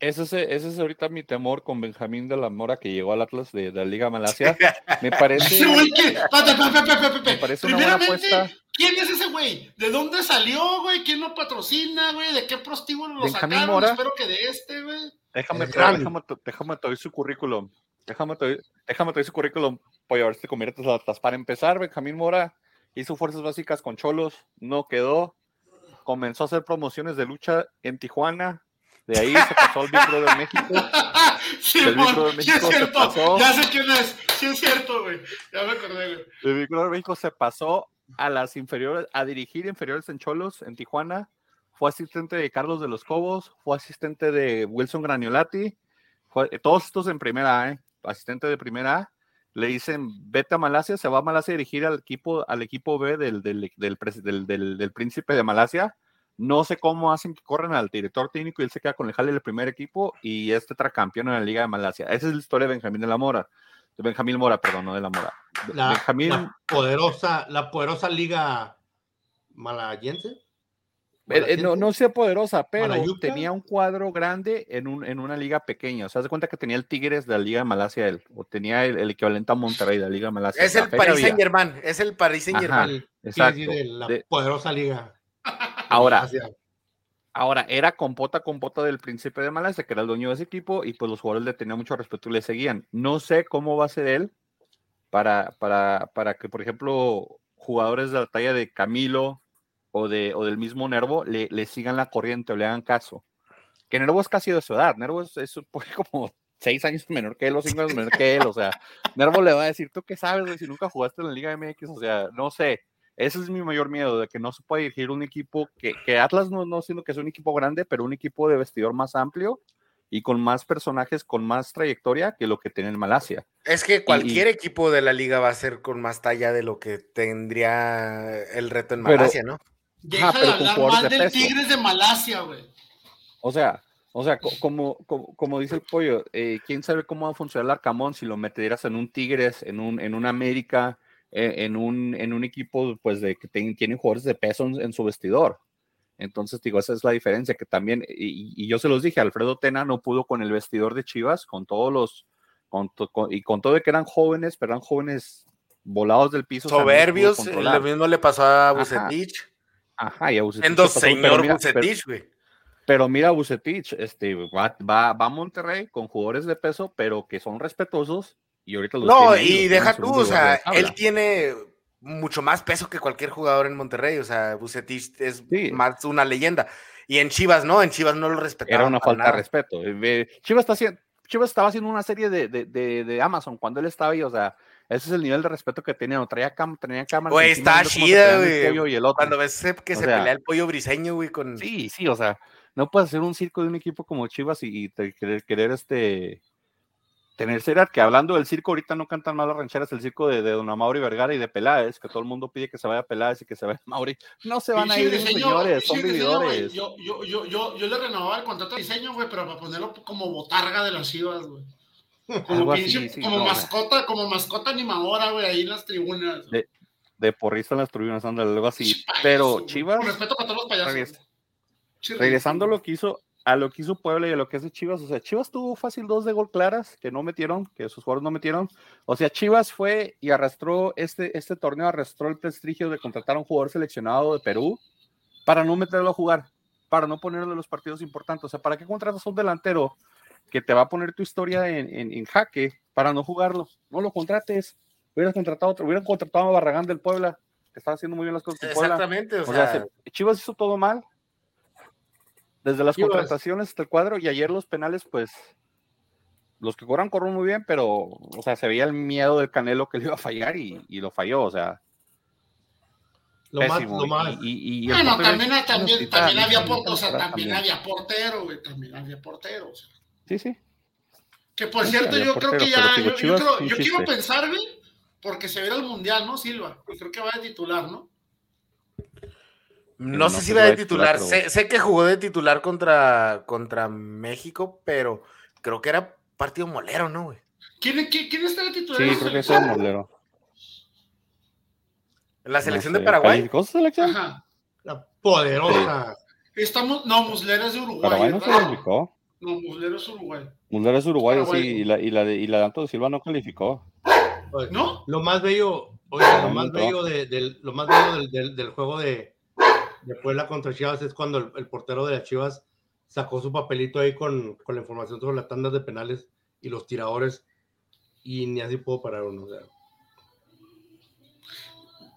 ese es, ese ahorita mi temor con Benjamín de la Mora que llegó al Atlas de, la Liga Malasia. Me parece. me parece una buena apuesta. ¿Quién es ese güey? ¿De dónde salió, güey? ¿Quién lo patrocina, güey? ¿De qué prostíbulo lo Benjamín sacaron? Mora. Espero que de este, güey. Déjame, déjame, déjame te su currículum. Déjame te déjame su currículum. Voy a ver si te conviertes a Para empezar, Benjamín Mora hizo fuerzas básicas con Cholos, no quedó. Comenzó a hacer promociones de lucha en Tijuana, de ahí se pasó al micro de México. Sí, el micro de México se pasó. Ya sé quién es. Sí, es cierto, güey. Ya me acordé, güey. El micro de México se pasó a las inferiores, a dirigir inferiores en Cholos, en Tijuana. Fue asistente de Carlos de los Cobos, fue asistente de Wilson Graniolati. todos estos en primera ¿eh? Asistente de primera A. Le dicen, vete a Malasia, se va a Malasia a dirigir al equipo, al equipo B del, del, del príncipe de Malasia no sé cómo hacen que corran al director técnico y él se queda con el jale del primer equipo y es tetracampeón en la Liga de Malasia. Esa es la historia de Benjamín de la Mora. De Benjamín Mora, perdón, no de la Mora. La, Benjamín... poderosa, la poderosa Liga Malayense. Eh, eh, no, no sea poderosa, pero tenía un cuadro grande en, un, en una liga pequeña. O sea, se cuenta que tenía el Tigres de la Liga de Malasia él, o tenía el, equivalente a Monterrey de la Liga de Malasia. Es el Paris Saint Germain, es el Paris Saint Germain. Exacto. la poderosa liga. Ahora, ahora era compota compota del príncipe de Malasia, que era el dueño de ese equipo, y pues los jugadores le tenían mucho respeto y le seguían. No sé cómo va a ser él para, para, para que, por ejemplo, jugadores de la talla de Camilo o, de, o del mismo Nervo le, le sigan la corriente o le hagan caso. que Nervo es casi de su edad. Nervo es, es como seis años menor que él o cinco años menor que él. O sea, Nervo le va a decir, ¿tú qué sabes, Si nunca jugaste en la Liga MX, o sea, no sé. Ese es mi mayor miedo, de que no se pueda dirigir un equipo que, que Atlas no, no siendo que es un equipo grande, pero un equipo de vestidor más amplio y con más personajes, con más trayectoria que lo que tiene en Malasia. Es que cualquier equipo de la liga va a ser con más talla de lo que tendría el reto en Malasia, ¿no? Deja de hablar mal del Tigres de Malasia, güey. O sea, o sea, como, como, dice el pollo, eh, quién sabe cómo va a funcionar el Arcamón si lo metieras en un Tigres, en un, en un América, en, un, en un equipo pues de que tienen jugadores de peso en, su vestidor. Entonces, digo, esa es la diferencia que también, y, yo se los dije, Alfredo Tena no pudo con el vestidor de Chivas, con todos los, con, y con todo de que eran jóvenes, pero eran jóvenes volados del piso. Soberbios, lo mismo le pasó a Bucetich. Ajá, y a Bucetich. señor Bucetich, güey. Pero mira, Bucetich, este, va, va, a Monterrey con jugadores de peso, pero que son respetuosos y ahorita los No, y deja tú, o sea, él tiene mucho más peso que cualquier jugador en Monterrey, o sea, Bucetich es más una leyenda. Y en Chivas no, en Chivas no lo respetaban. Era una falta de respeto. Eh, Chivas, está haciendo, Chivas estaba haciendo una serie de, de, de, Amazon cuando él estaba ahí, o sea, ese es el nivel de respeto que tenía. No traía, cam tenía cámara. Güey, está chida, güey. Cuando ves que se pelea el pollo briseño, güey, con. Sí, sí, o sea, no puedes hacer un circo de un equipo como Chivas y, querer, querer, este tener seriedad, que hablando del circo, ahorita no cantan mal las rancheras, el circo de, de Don Mauri Vergara y de Peláez, que todo el mundo pide que se vaya Peláez y que se vaya Mauri. No se van a ir señores, son vividores. Yo, yo, yo, yo, yo le renovaba el contrato de diseño, güey, pero para ponerlo como botarga de las chivas, güey. Como, como mascota, como mascota animadora, güey, ahí en las tribunas. De, de porrista en las tribunas, ándale, algo así. pero Chivas. Con respeto para todos los payasos. Regresando a lo que hizo, a lo que hizo Puebla y a lo que hace Chivas, o sea, Chivas tuvo fácil dos de gol claras que no metieron, que sus jugadores no metieron. O sea, Chivas fue y arrastró este, este torneo, arrastró el prestigio de contratar a un jugador seleccionado de Perú para no meterlo a jugar, para no ponerlo en los partidos importantes. O sea, ¿para qué contratas a un delantero que te va a poner tu historia en, en, jaque para no jugarlo? No lo contrates. Hubieran contratado otro, hubieran contratado a Barragán del Puebla, que estaba haciendo muy bien las cosas. Exactamente, o sea Chivas hizo todo mal desde las contrataciones hasta el cuadro y ayer los penales, pues los que corran corren muy bien, pero, o sea, se veía el miedo del Canelo que le iba a fallar y, lo falló, o sea. Lo más, lo más. Y, bueno, también, también, también, había, o sea, también, había portero, güey, también había portero. O sea. Sí, sí. Que por cierto, yo creo que ya, yo, yo, creo, yo quiero pensar, güey, porque se ve el mundial, ¿no, Silva? Y creo que va a titular, ¿no? No, sé si va de titular. Sé, que jugó de titular contra, contra México, pero creo que era partido molero, ¿no, güey? ¿Quién, quién, está de titular? Sí, creo que es molero. ¿La selección de Paraguay? ¿Cosa selección? Ajá. La poderosa. Estamos, no, Muslera es de Uruguay. Paraguay no se calificó. No, Muslera es Uruguay. Muslera es Uruguay, sí, y la, y, la de, y la de Anto Silva no calificó. ¿No? Lo más bello, oye, lo más bello, de, del, lo más bello del, del juego de, Después la contra Chivas es cuando el, portero de las Chivas sacó su papelito ahí con, con, la información sobre las tandas de penales y los tiradores y ni así puedo parar uno.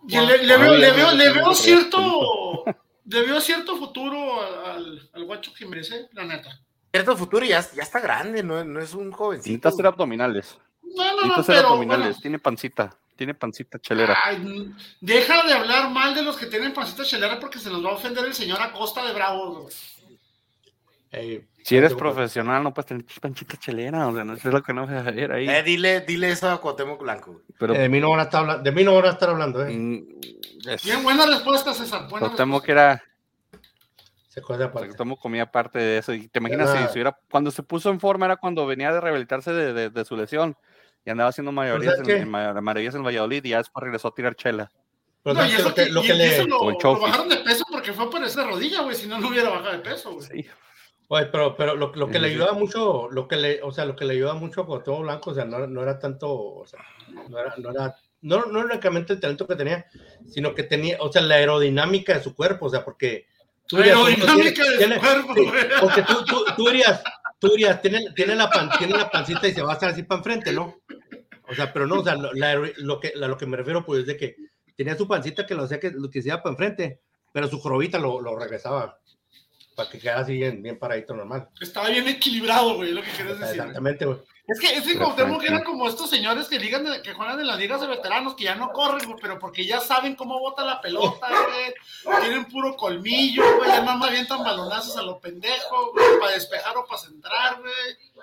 le, veo, le, veo, le, veo, cierto le veo cierto futuro al, al guacho Jiménez, ¿eh? la neta. Cierto futuro y ya, ya está grande, no, no es un jovencito. Necesita hacer abdominales. No, no, no, pero, abdominales, tiene pancita. Tiene pancita chelera. deja de hablar mal de los que tienen pancita chelera porque se nos va a ofender el señor Acosta de Bravo. si eres profesional, no puedes tener pancita chelera, o sea, no es lo que no vas a ver ahí. Eh, dile, dile eso a Cuauhtémoc Blanco. Pero, eh, de, mí no van a estar hablando, de mí no van a estar hablando, eh. Mm, Bien, buena respuesta, César. Cuauhtémoc era... Se aparte. Cuauhtémoc comía parte de eso. Y te imaginas si, si hubiera, cuando se puso en forma era cuando venía de rehabilitarse de, de su lesión y andaba haciendo mayorías, en, en, maravillas en Valladolid y ya después regresó a tirar chela. no, y eso, que, lo, que le... lo, bajaron de peso porque fue por esa rodilla, güey, si no, no hubiera bajado de peso, güey. Sí. Oye, pero, pero lo, lo que le ayudaba mucho, lo que le, o sea, lo que le ayudaba mucho a Cuauhtémoc Blanco, o sea, no, no era tanto, o sea, no era, no era, no, no únicamente el talento que tenía, sino que tenía, o sea, la aerodinámica de su cuerpo, o sea, porque tú aerodinámica de su cuerpo, sí, porque tú, tú, tú tú dirías, tiene, tiene, la tiene la pancita y se va a estar así para enfrente, ¿no? O sea, pero no, o sea, lo, que, a lo que me refiero, pues, es de que tenía su pancita que lo hacía que, lo que se iba para enfrente, pero su jorobita lo, lo regresaba. Para que quede así bien, bien paradito normal. Estaba bien equilibrado, güey, lo que quieres decir. Exactamente, güey. Es que ese Cuauhtémoc era como estos señores que, ligan de- que juegan en las ligas de veteranos, que ya no corren, güey, pero porque ya saben cómo bota la pelota, güey. Tienen puro colmillo, güey. Ya nada más avientan balonazos a lo pendejo, güey, para despejar o para centrar, güey.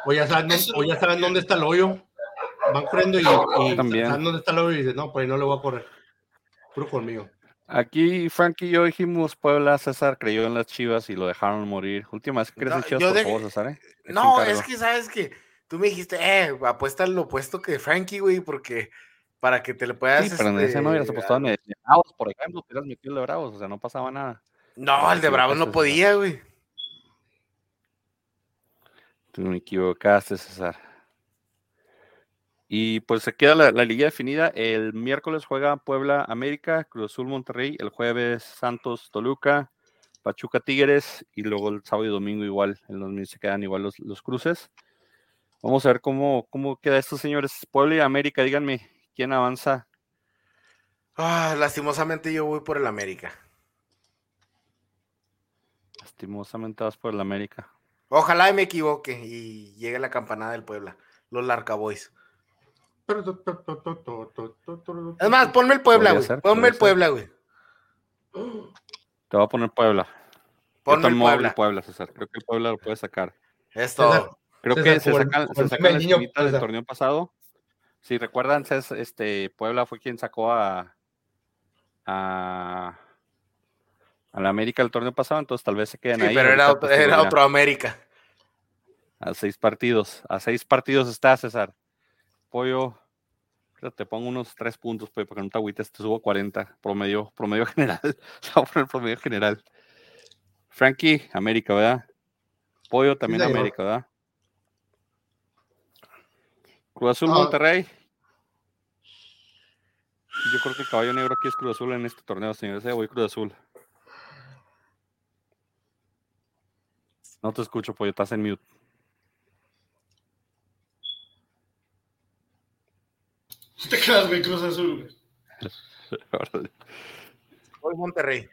O ya saben, dónde- o ya saben dónde está el hoyo. Van corriendo y, saben dónde está el hoyo y dicen, no, ahí no le voy a correr. Puro conmigo. Aquí Frankie y yo dijimos Puebla, César creyó en las Chivas y lo dejaron morir. Última vez que crees No, en Chivas, por de- favor, César, ¿eh? No, es que sabes que tú me dijiste, eh, apuesta al opuesto que Frankie, güey, porque para que te le puedas. Sí, pero en ese no hubieras este, apostado en el de Bravos, por ejemplo, hubieras metido el de Bravos, o sea, no pasaba nada. No, el de Sí, Bravo ese no podía, güey. Tú me equivocaste, César. Y pues se queda la, la liga definida. El miércoles juega Puebla América, Cruz Azul Monterrey, el jueves Santos Toluca, Pachuca Tigres y luego el sábado y domingo igual, en los se quedan igual los, los cruces. Vamos a ver cómo, cómo queda esto, señores. Puebla y América, díganme, ¿quién avanza? Ah, lastimosamente yo voy por el América. Lastimosamente vas por el América. Ojalá y me equivoque y llegue la campanada del Puebla, los Larcaboys. Es más, ponme el Puebla, güey. Ponme el. Puebla, güey. Te voy a poner Puebla. Ponme el Puebla. César. Creo que el Puebla lo puede sacar. Es César, todo. Creo César, que se sacan, se el sacan primer la niño, espinita del César. torneo pasado. Si recuerdan, Cés- este Puebla fue quien sacó a, a, a la América el torneo pasado, entonces tal vez se queden Sí, ahí. pero era otro, pues, era mira, otro América. A seis partidos. A seis partidos está, César. Pollo. Te pongo unos tres puntos, pues, porque no te agüites, te subo 40. Promedio, promedio general. Voy a poner promedio general. Frankie, América, ¿verdad? Pollo también. América, ¿verdad? Cruz Azul. Monterrey. Yo creo que el caballo negro aquí es Cruz Azul en este torneo, señores. Eh, voy Cruz Azul. No te escucho, pollo, estás en mute. Te quedas, güey, Cruz Azul, güey. Voy Monterrey.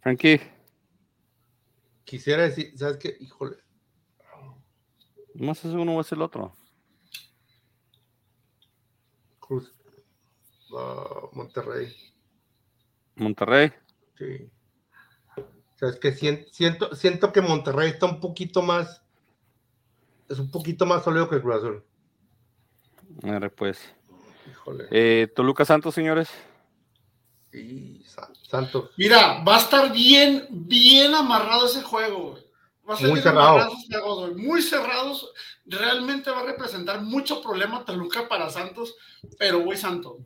Frankie, Quisiera decir, ¿sabes qué? Híjole. más es uno o es el otro. Cruz. Ah, Monterrey. Monterrey. Sí. ¿Sabes qué? Sien- Siento, siento que Monterrey está un poquito más. Es un poquito más sólido que el Cruz Azul. Pues. Híjole. Eh, Toluca Santos, señores. Y Sa- Santos. Mira, va a estar bien, bien amarrado ese juego, güey. Va a ser Muy cerrado. Muy cerrados. Realmente va a representar mucho problema Toluca para Santos, pero güey, Santos.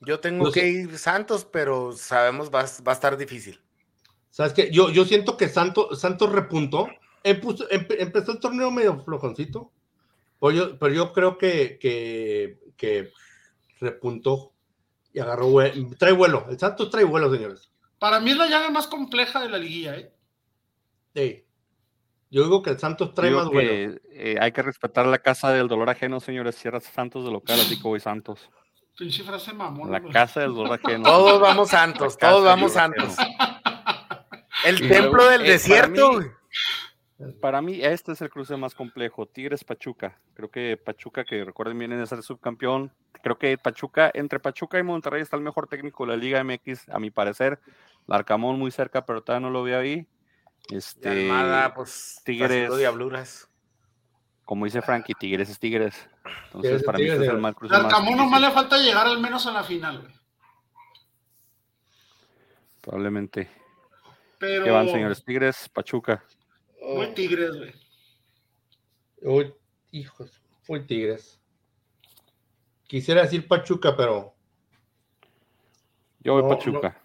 Yo tengo que ir Santos, pero sabemos va, va a estar difícil. ¿Sabes qué? Yo, yo siento que Santos, Santos repuntó. Empuso- empe- empezó el torneo medio flojoncito. Pero yo, pero yo creo que, que, que repuntó y agarró. Trae vuelo. El Santos trae vuelo, señores. Para mí es la llave más compleja de la liguilla, ¿eh? Sí. Yo digo que el Santos trae Digo más vuelo. eh, hay que respetar la casa del dolor ajeno, señores. Cierra Santos de local, así que voy Santos. Pinche frase mamón. La casa del dolor ajeno. Todos vamos Santos, todos vamos. Santos. El Y templo luego, del eh, para desierto. mí-. Para mí, este es el cruce más complejo. Tigres Pachuca. Creo que Pachuca, que recuerden bien, es el subcampeón. Creo que Pachuca, entre Pachuca y Monterrey está el mejor técnico de la Liga MX, a mi parecer. Larcamón muy cerca, pero todavía no lo veo ahí. Este, Almada, pues, Tigres. diabluras. como dice Frankie, Tigres es Tigres. Entonces, Tigres para mí, Tigres, este es el más cruce más Arcamón nomás le falta llegar al menos a la final, güey. Probablemente. Pero. ¿Qué van, señores? Tigres, Pachuca. Muy Tigres, güey. Uy, hijos, fue Tigres. Quisiera decir Pachuca, pero Yo voy No, Pachuca.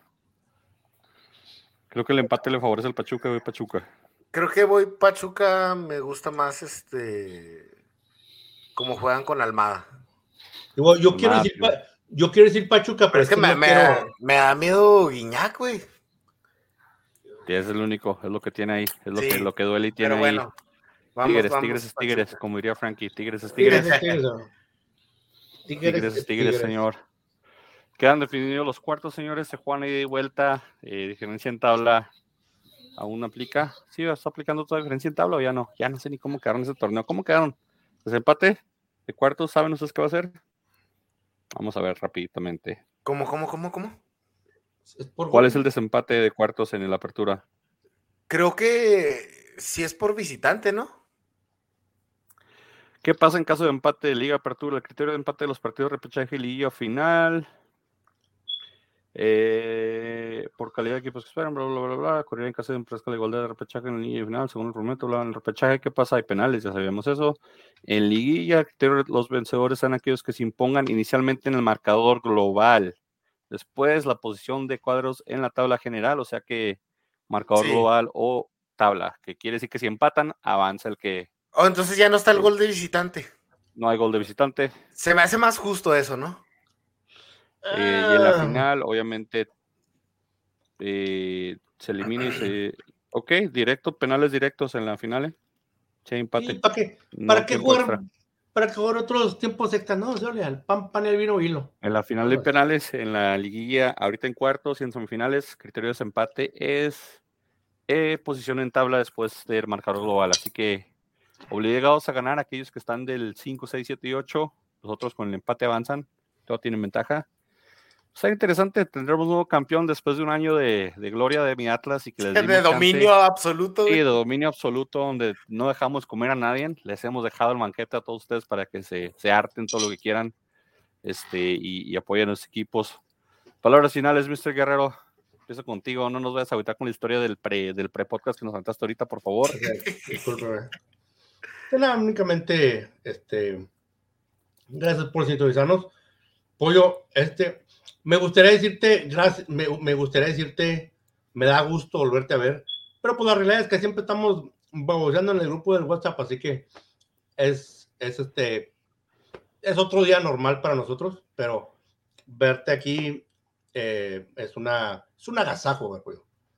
Creo que el empate le favorece al Pachuca, voy Pachuca. Creo que voy Pachuca, me gusta más este como juegan con Almada. yo, yo quiero decir, yo quiero decir Pachuca, pero, Pero es que me, no me quiero- me da miedo Guiñac, güey. Es el único, es lo que tiene ahí, es lo, Sí, que, lo que duele y tiene Pero ahí. bueno, vamos, tigres, vamos, Tigres Pachuca. Tigres, como diría Frankie, Tigres es Tigres Tigres. es Tigres. Tigres es Tigres, señor. Quedan definidos los cuartos, señores. Se juegan ida y vuelta. Eh, diferencia en tabla aún aplica. Sí, está aplicando toda diferencia en tabla o ya no. Ya no sé ni cómo quedaron ese torneo. ¿Cómo quedaron? ¿Desempate? ¿De cuartos? ¿Saben ustedes qué va a ser? Vamos a ver rápidamente. ¿Cómo, cómo, cómo, cómo? ¿Cuál es el desempate de cuartos en la apertura? Creo que si es por visitante, ¿no? ¿Qué pasa en caso de empate de Liga Apertura? El criterio de empate de los partidos de repechaje y Liga Final. Eh, por calidad de equipos que esperan, bla, bla, bla, bla. Correr en caso de empresa de igualdad de repechaje en la Liga Final, según el prometo, bla, en el repechaje, ¿qué pasa? Hay penales, ya sabíamos eso. En Liguilla, los vencedores son aquellos que se impongan inicialmente en el marcador global. Después, la posición de cuadros en la tabla general, o sea que marcador Sí. global o tabla, que quiere decir que si empatan, avanza el que Oh, entonces ya no está el gol de visitante. no hay gol de visitante. Se me hace más justo eso, ¿no? Eh, y en la Ah. final, obviamente, eh, se elimina y se. Ok, directo, penales directos en la final. ¿eh? Sí, empate. ¿Y ¿Para qué? No ¿Para qué jugar? extra. ¿Para qué jugar otros tiempos extra? No, Jorge, al pan, pan, el vino, hilo. En la final de penales, en la liguilla, ahorita en cuartos y en semifinales, criterio de desempate es eh, posición en tabla después del marcador global. Así que obligados a ganar aquellos que están del 5, 6, 7 y 8. Los otros con el empate avanzan. Todos tienen ventaja. Está interesante, tendremos un nuevo campeón después de un año de, de gloria de mi Atlas y que les De chance- dominio absoluto. Sí, de dominio absoluto, donde no dejamos comer a nadie. Les hemos dejado el banquete a todos ustedes para que se, se harten todo lo que quieran este, y, y apoyen a los equipos. Palabras finales, Mr. Guerrero. Empiezo contigo. No nos vayas a agüitar con la historia del pre, del pre-podcast que nos contaste ahorita, por favor. Discúlpeme. Pues nada, únicamente, este, gracias por sintonizarnos. Pollo, este, me gustaría decirte, gracias, me, gustaría decirte, me da gusto volverte a ver, pero pues la realidad es que siempre estamos baboseando en el grupo del WhatsApp, así que es, es este, es otro día normal para nosotros, pero verte aquí eh, es una, es un agasajo.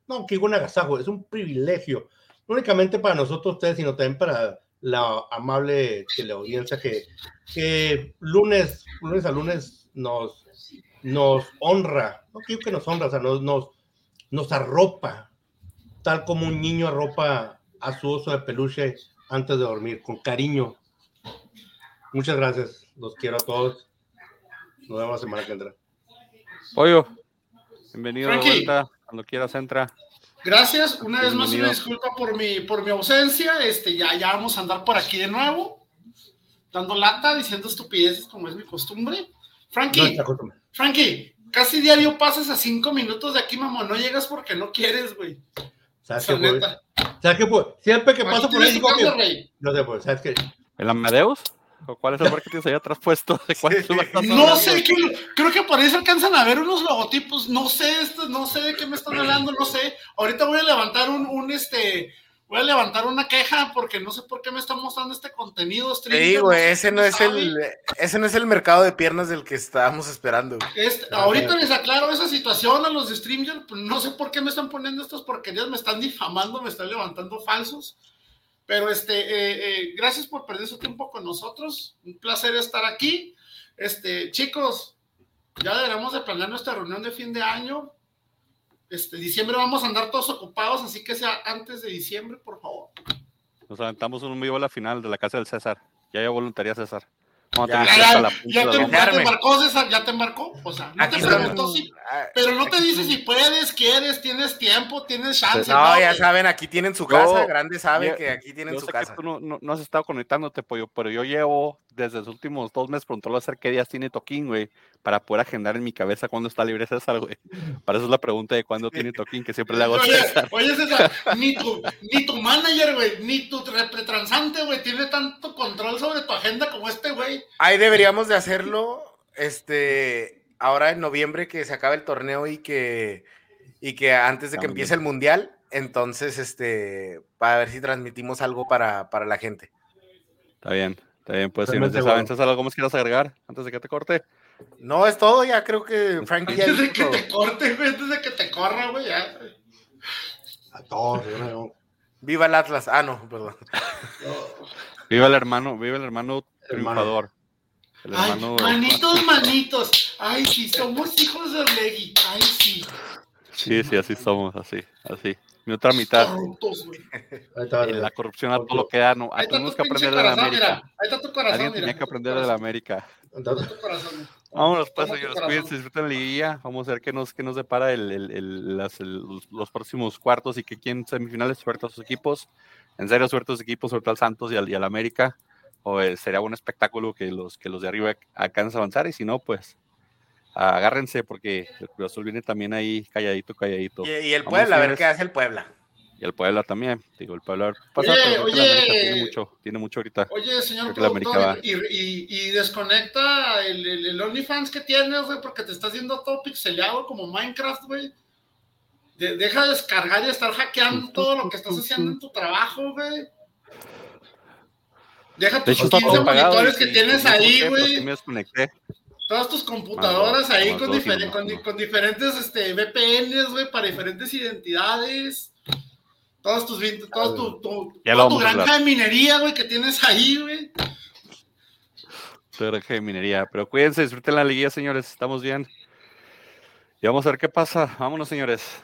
No, que un agasajo, es un privilegio no únicamente para nosotros ustedes, sino también para la amable teleaudiencia que, que lunes, lunes a lunes nos, nos honra, no quiero que nos honra, o sea, nos, nos, nos arropa, tal como un niño arropa a su oso de peluche antes de dormir, con cariño. Muchas gracias, los quiero a todos. Nos vemos la semana que entra. Pollo, bienvenido de Frankie. vuelta. Cuando quieras, entra. Gracias, una vez más una disculpa por mi, por mi ausencia. Este, ya, ya vamos a andar por aquí de nuevo, dando lata, diciendo estupideces como es mi costumbre. Frankie, No. Frankie, casi diario pasas a cinco minutos de aquí, mamá. No llegas porque no quieres, güey. ¿Sabes qué, pues? ¿Sabes qué? Siempre que paso por ahí digo que... rey. No sé, pues, ¿sabes qué? ¿El Amadeus? ¿O cuál es el bar que tienes ahí atrás puesto? ¿De cuál Sí. No sé, creo que por ahí se alcanzan a ver unos logotipos. No sé, esto, no sé de qué me están hablando, no sé. Ahorita voy a levantar un, un este, voy a levantar una queja porque no sé por qué me están mostrando este contenido. Te digo, sé ese no es sabe. el, ese no es el mercado de piernas del que estábamos esperando. Este, ahorita les aclaro esa situación a los de Streamyard, pues no sé por qué me están poniendo estas porquerías, me están difamando, me están levantando falsos. Pero este, eh, eh, gracias por perder su tiempo con nosotros. Un placer estar aquí. Este, chicos, ya deberemos de planear nuestra reunión de fin de año. Este, diciembre vamos a andar todos ocupados, así que sea antes de diciembre, por favor. Nos aventamos un vivo a la final de la casa del César. Ya ya voluntaría César. Vamos a Ya, tener Ya, ya, la ya te, ya te embarcó, César, ya te embarcó. O sea, no Aquí te preguntó si, Pero no te dice si puedes, quieres, tienes tiempo, tienes chance. No, ya saben, aquí tienen su Yo- casa. Grande sabe yo- que aquí tienen Yo su sé casa. que tú no, no- no has estado conectándote, pollo, pero yo llevo desde los últimos dos meses preguntándole a hacer qué días tiene Toquín, güey, para poder agendar en mi cabeza cuándo está libre César, güey. Para eso es la pregunta de cuándo tiene Toquín, que siempre le hago a Oye, César. oye, César, ni tu, ni tu manager, güey, ni tu repretransante, güey, tiene tanto control sobre tu agenda como este, güey. Ahí deberíamos de hacerlo, este, ahora en noviembre que se acabe el torneo y que, y que antes de que También. empiece el mundial, entonces, este, para ver si transmitimos algo para, para la gente. Está bien, está bien, pues si saben. César, ¿algo más quieras agregar antes de que te corte? No, es todo, ya creo que Frankie ya Antes de que todo. te corte, güey, antes de que te corra, güey, ya. A todos, yo no- Viva el Atlas. Ah, no, perdón. Viva el hermano, viva el hermano Hermano. triunfador. Ay, manitos, manitos. Ay, sí, somos hijos de Orlegui. Ay, sí. Sí, sí, así somos, así, así. Mi otra mitad. la corrupción a todo lo que da. No, tenemos que aprender de la América. ahí está tu corazón. Alguien tenía que aprender de la América. Vámonos, pues, señores. Cuídense, disfruten la liguilla. Vamos a ver qué nos, qué nos depara el, el, el, las, los, próximos cuartos y que quién semifinales suelta a sus equipos. En serio, suerte a sus equipos, suelta al Santos y al, y al América. O eh, sería un espectáculo que los, que los de arriba alcancen a avanzar. Y si no, pues agárrense porque el Cruz Azul viene también ahí calladito, calladito. Y, el Puebla, a ver qué hace el Puebla. Y el Puebla también, digo, el Puebla pasa, oye, oye, tiene mucho, tiene mucho ahorita. Oye, señor productor, y, y, y, desconecta el, el, el, OnlyFans que tienes, güey, porque te estás viendo todo pixeleado como Minecraft, güey. deja de descargar y estar hackeando todo lo que estás haciendo en tu trabajo, güey. Deja tus 15 monitores que tienes ahí, güey. Me desconecté todas tus computadoras ahí con, con, diferentes este, VPNs, güey, para diferentes identidades. Todas tus, tu, tu, toda tu granja de minería, güey, que tienes ahí, güey. Tu granja de minería. Pero cuídense, disfruten la liguilla, señores. Estamos bien. Y vamos a ver qué pasa. Vámonos, señores.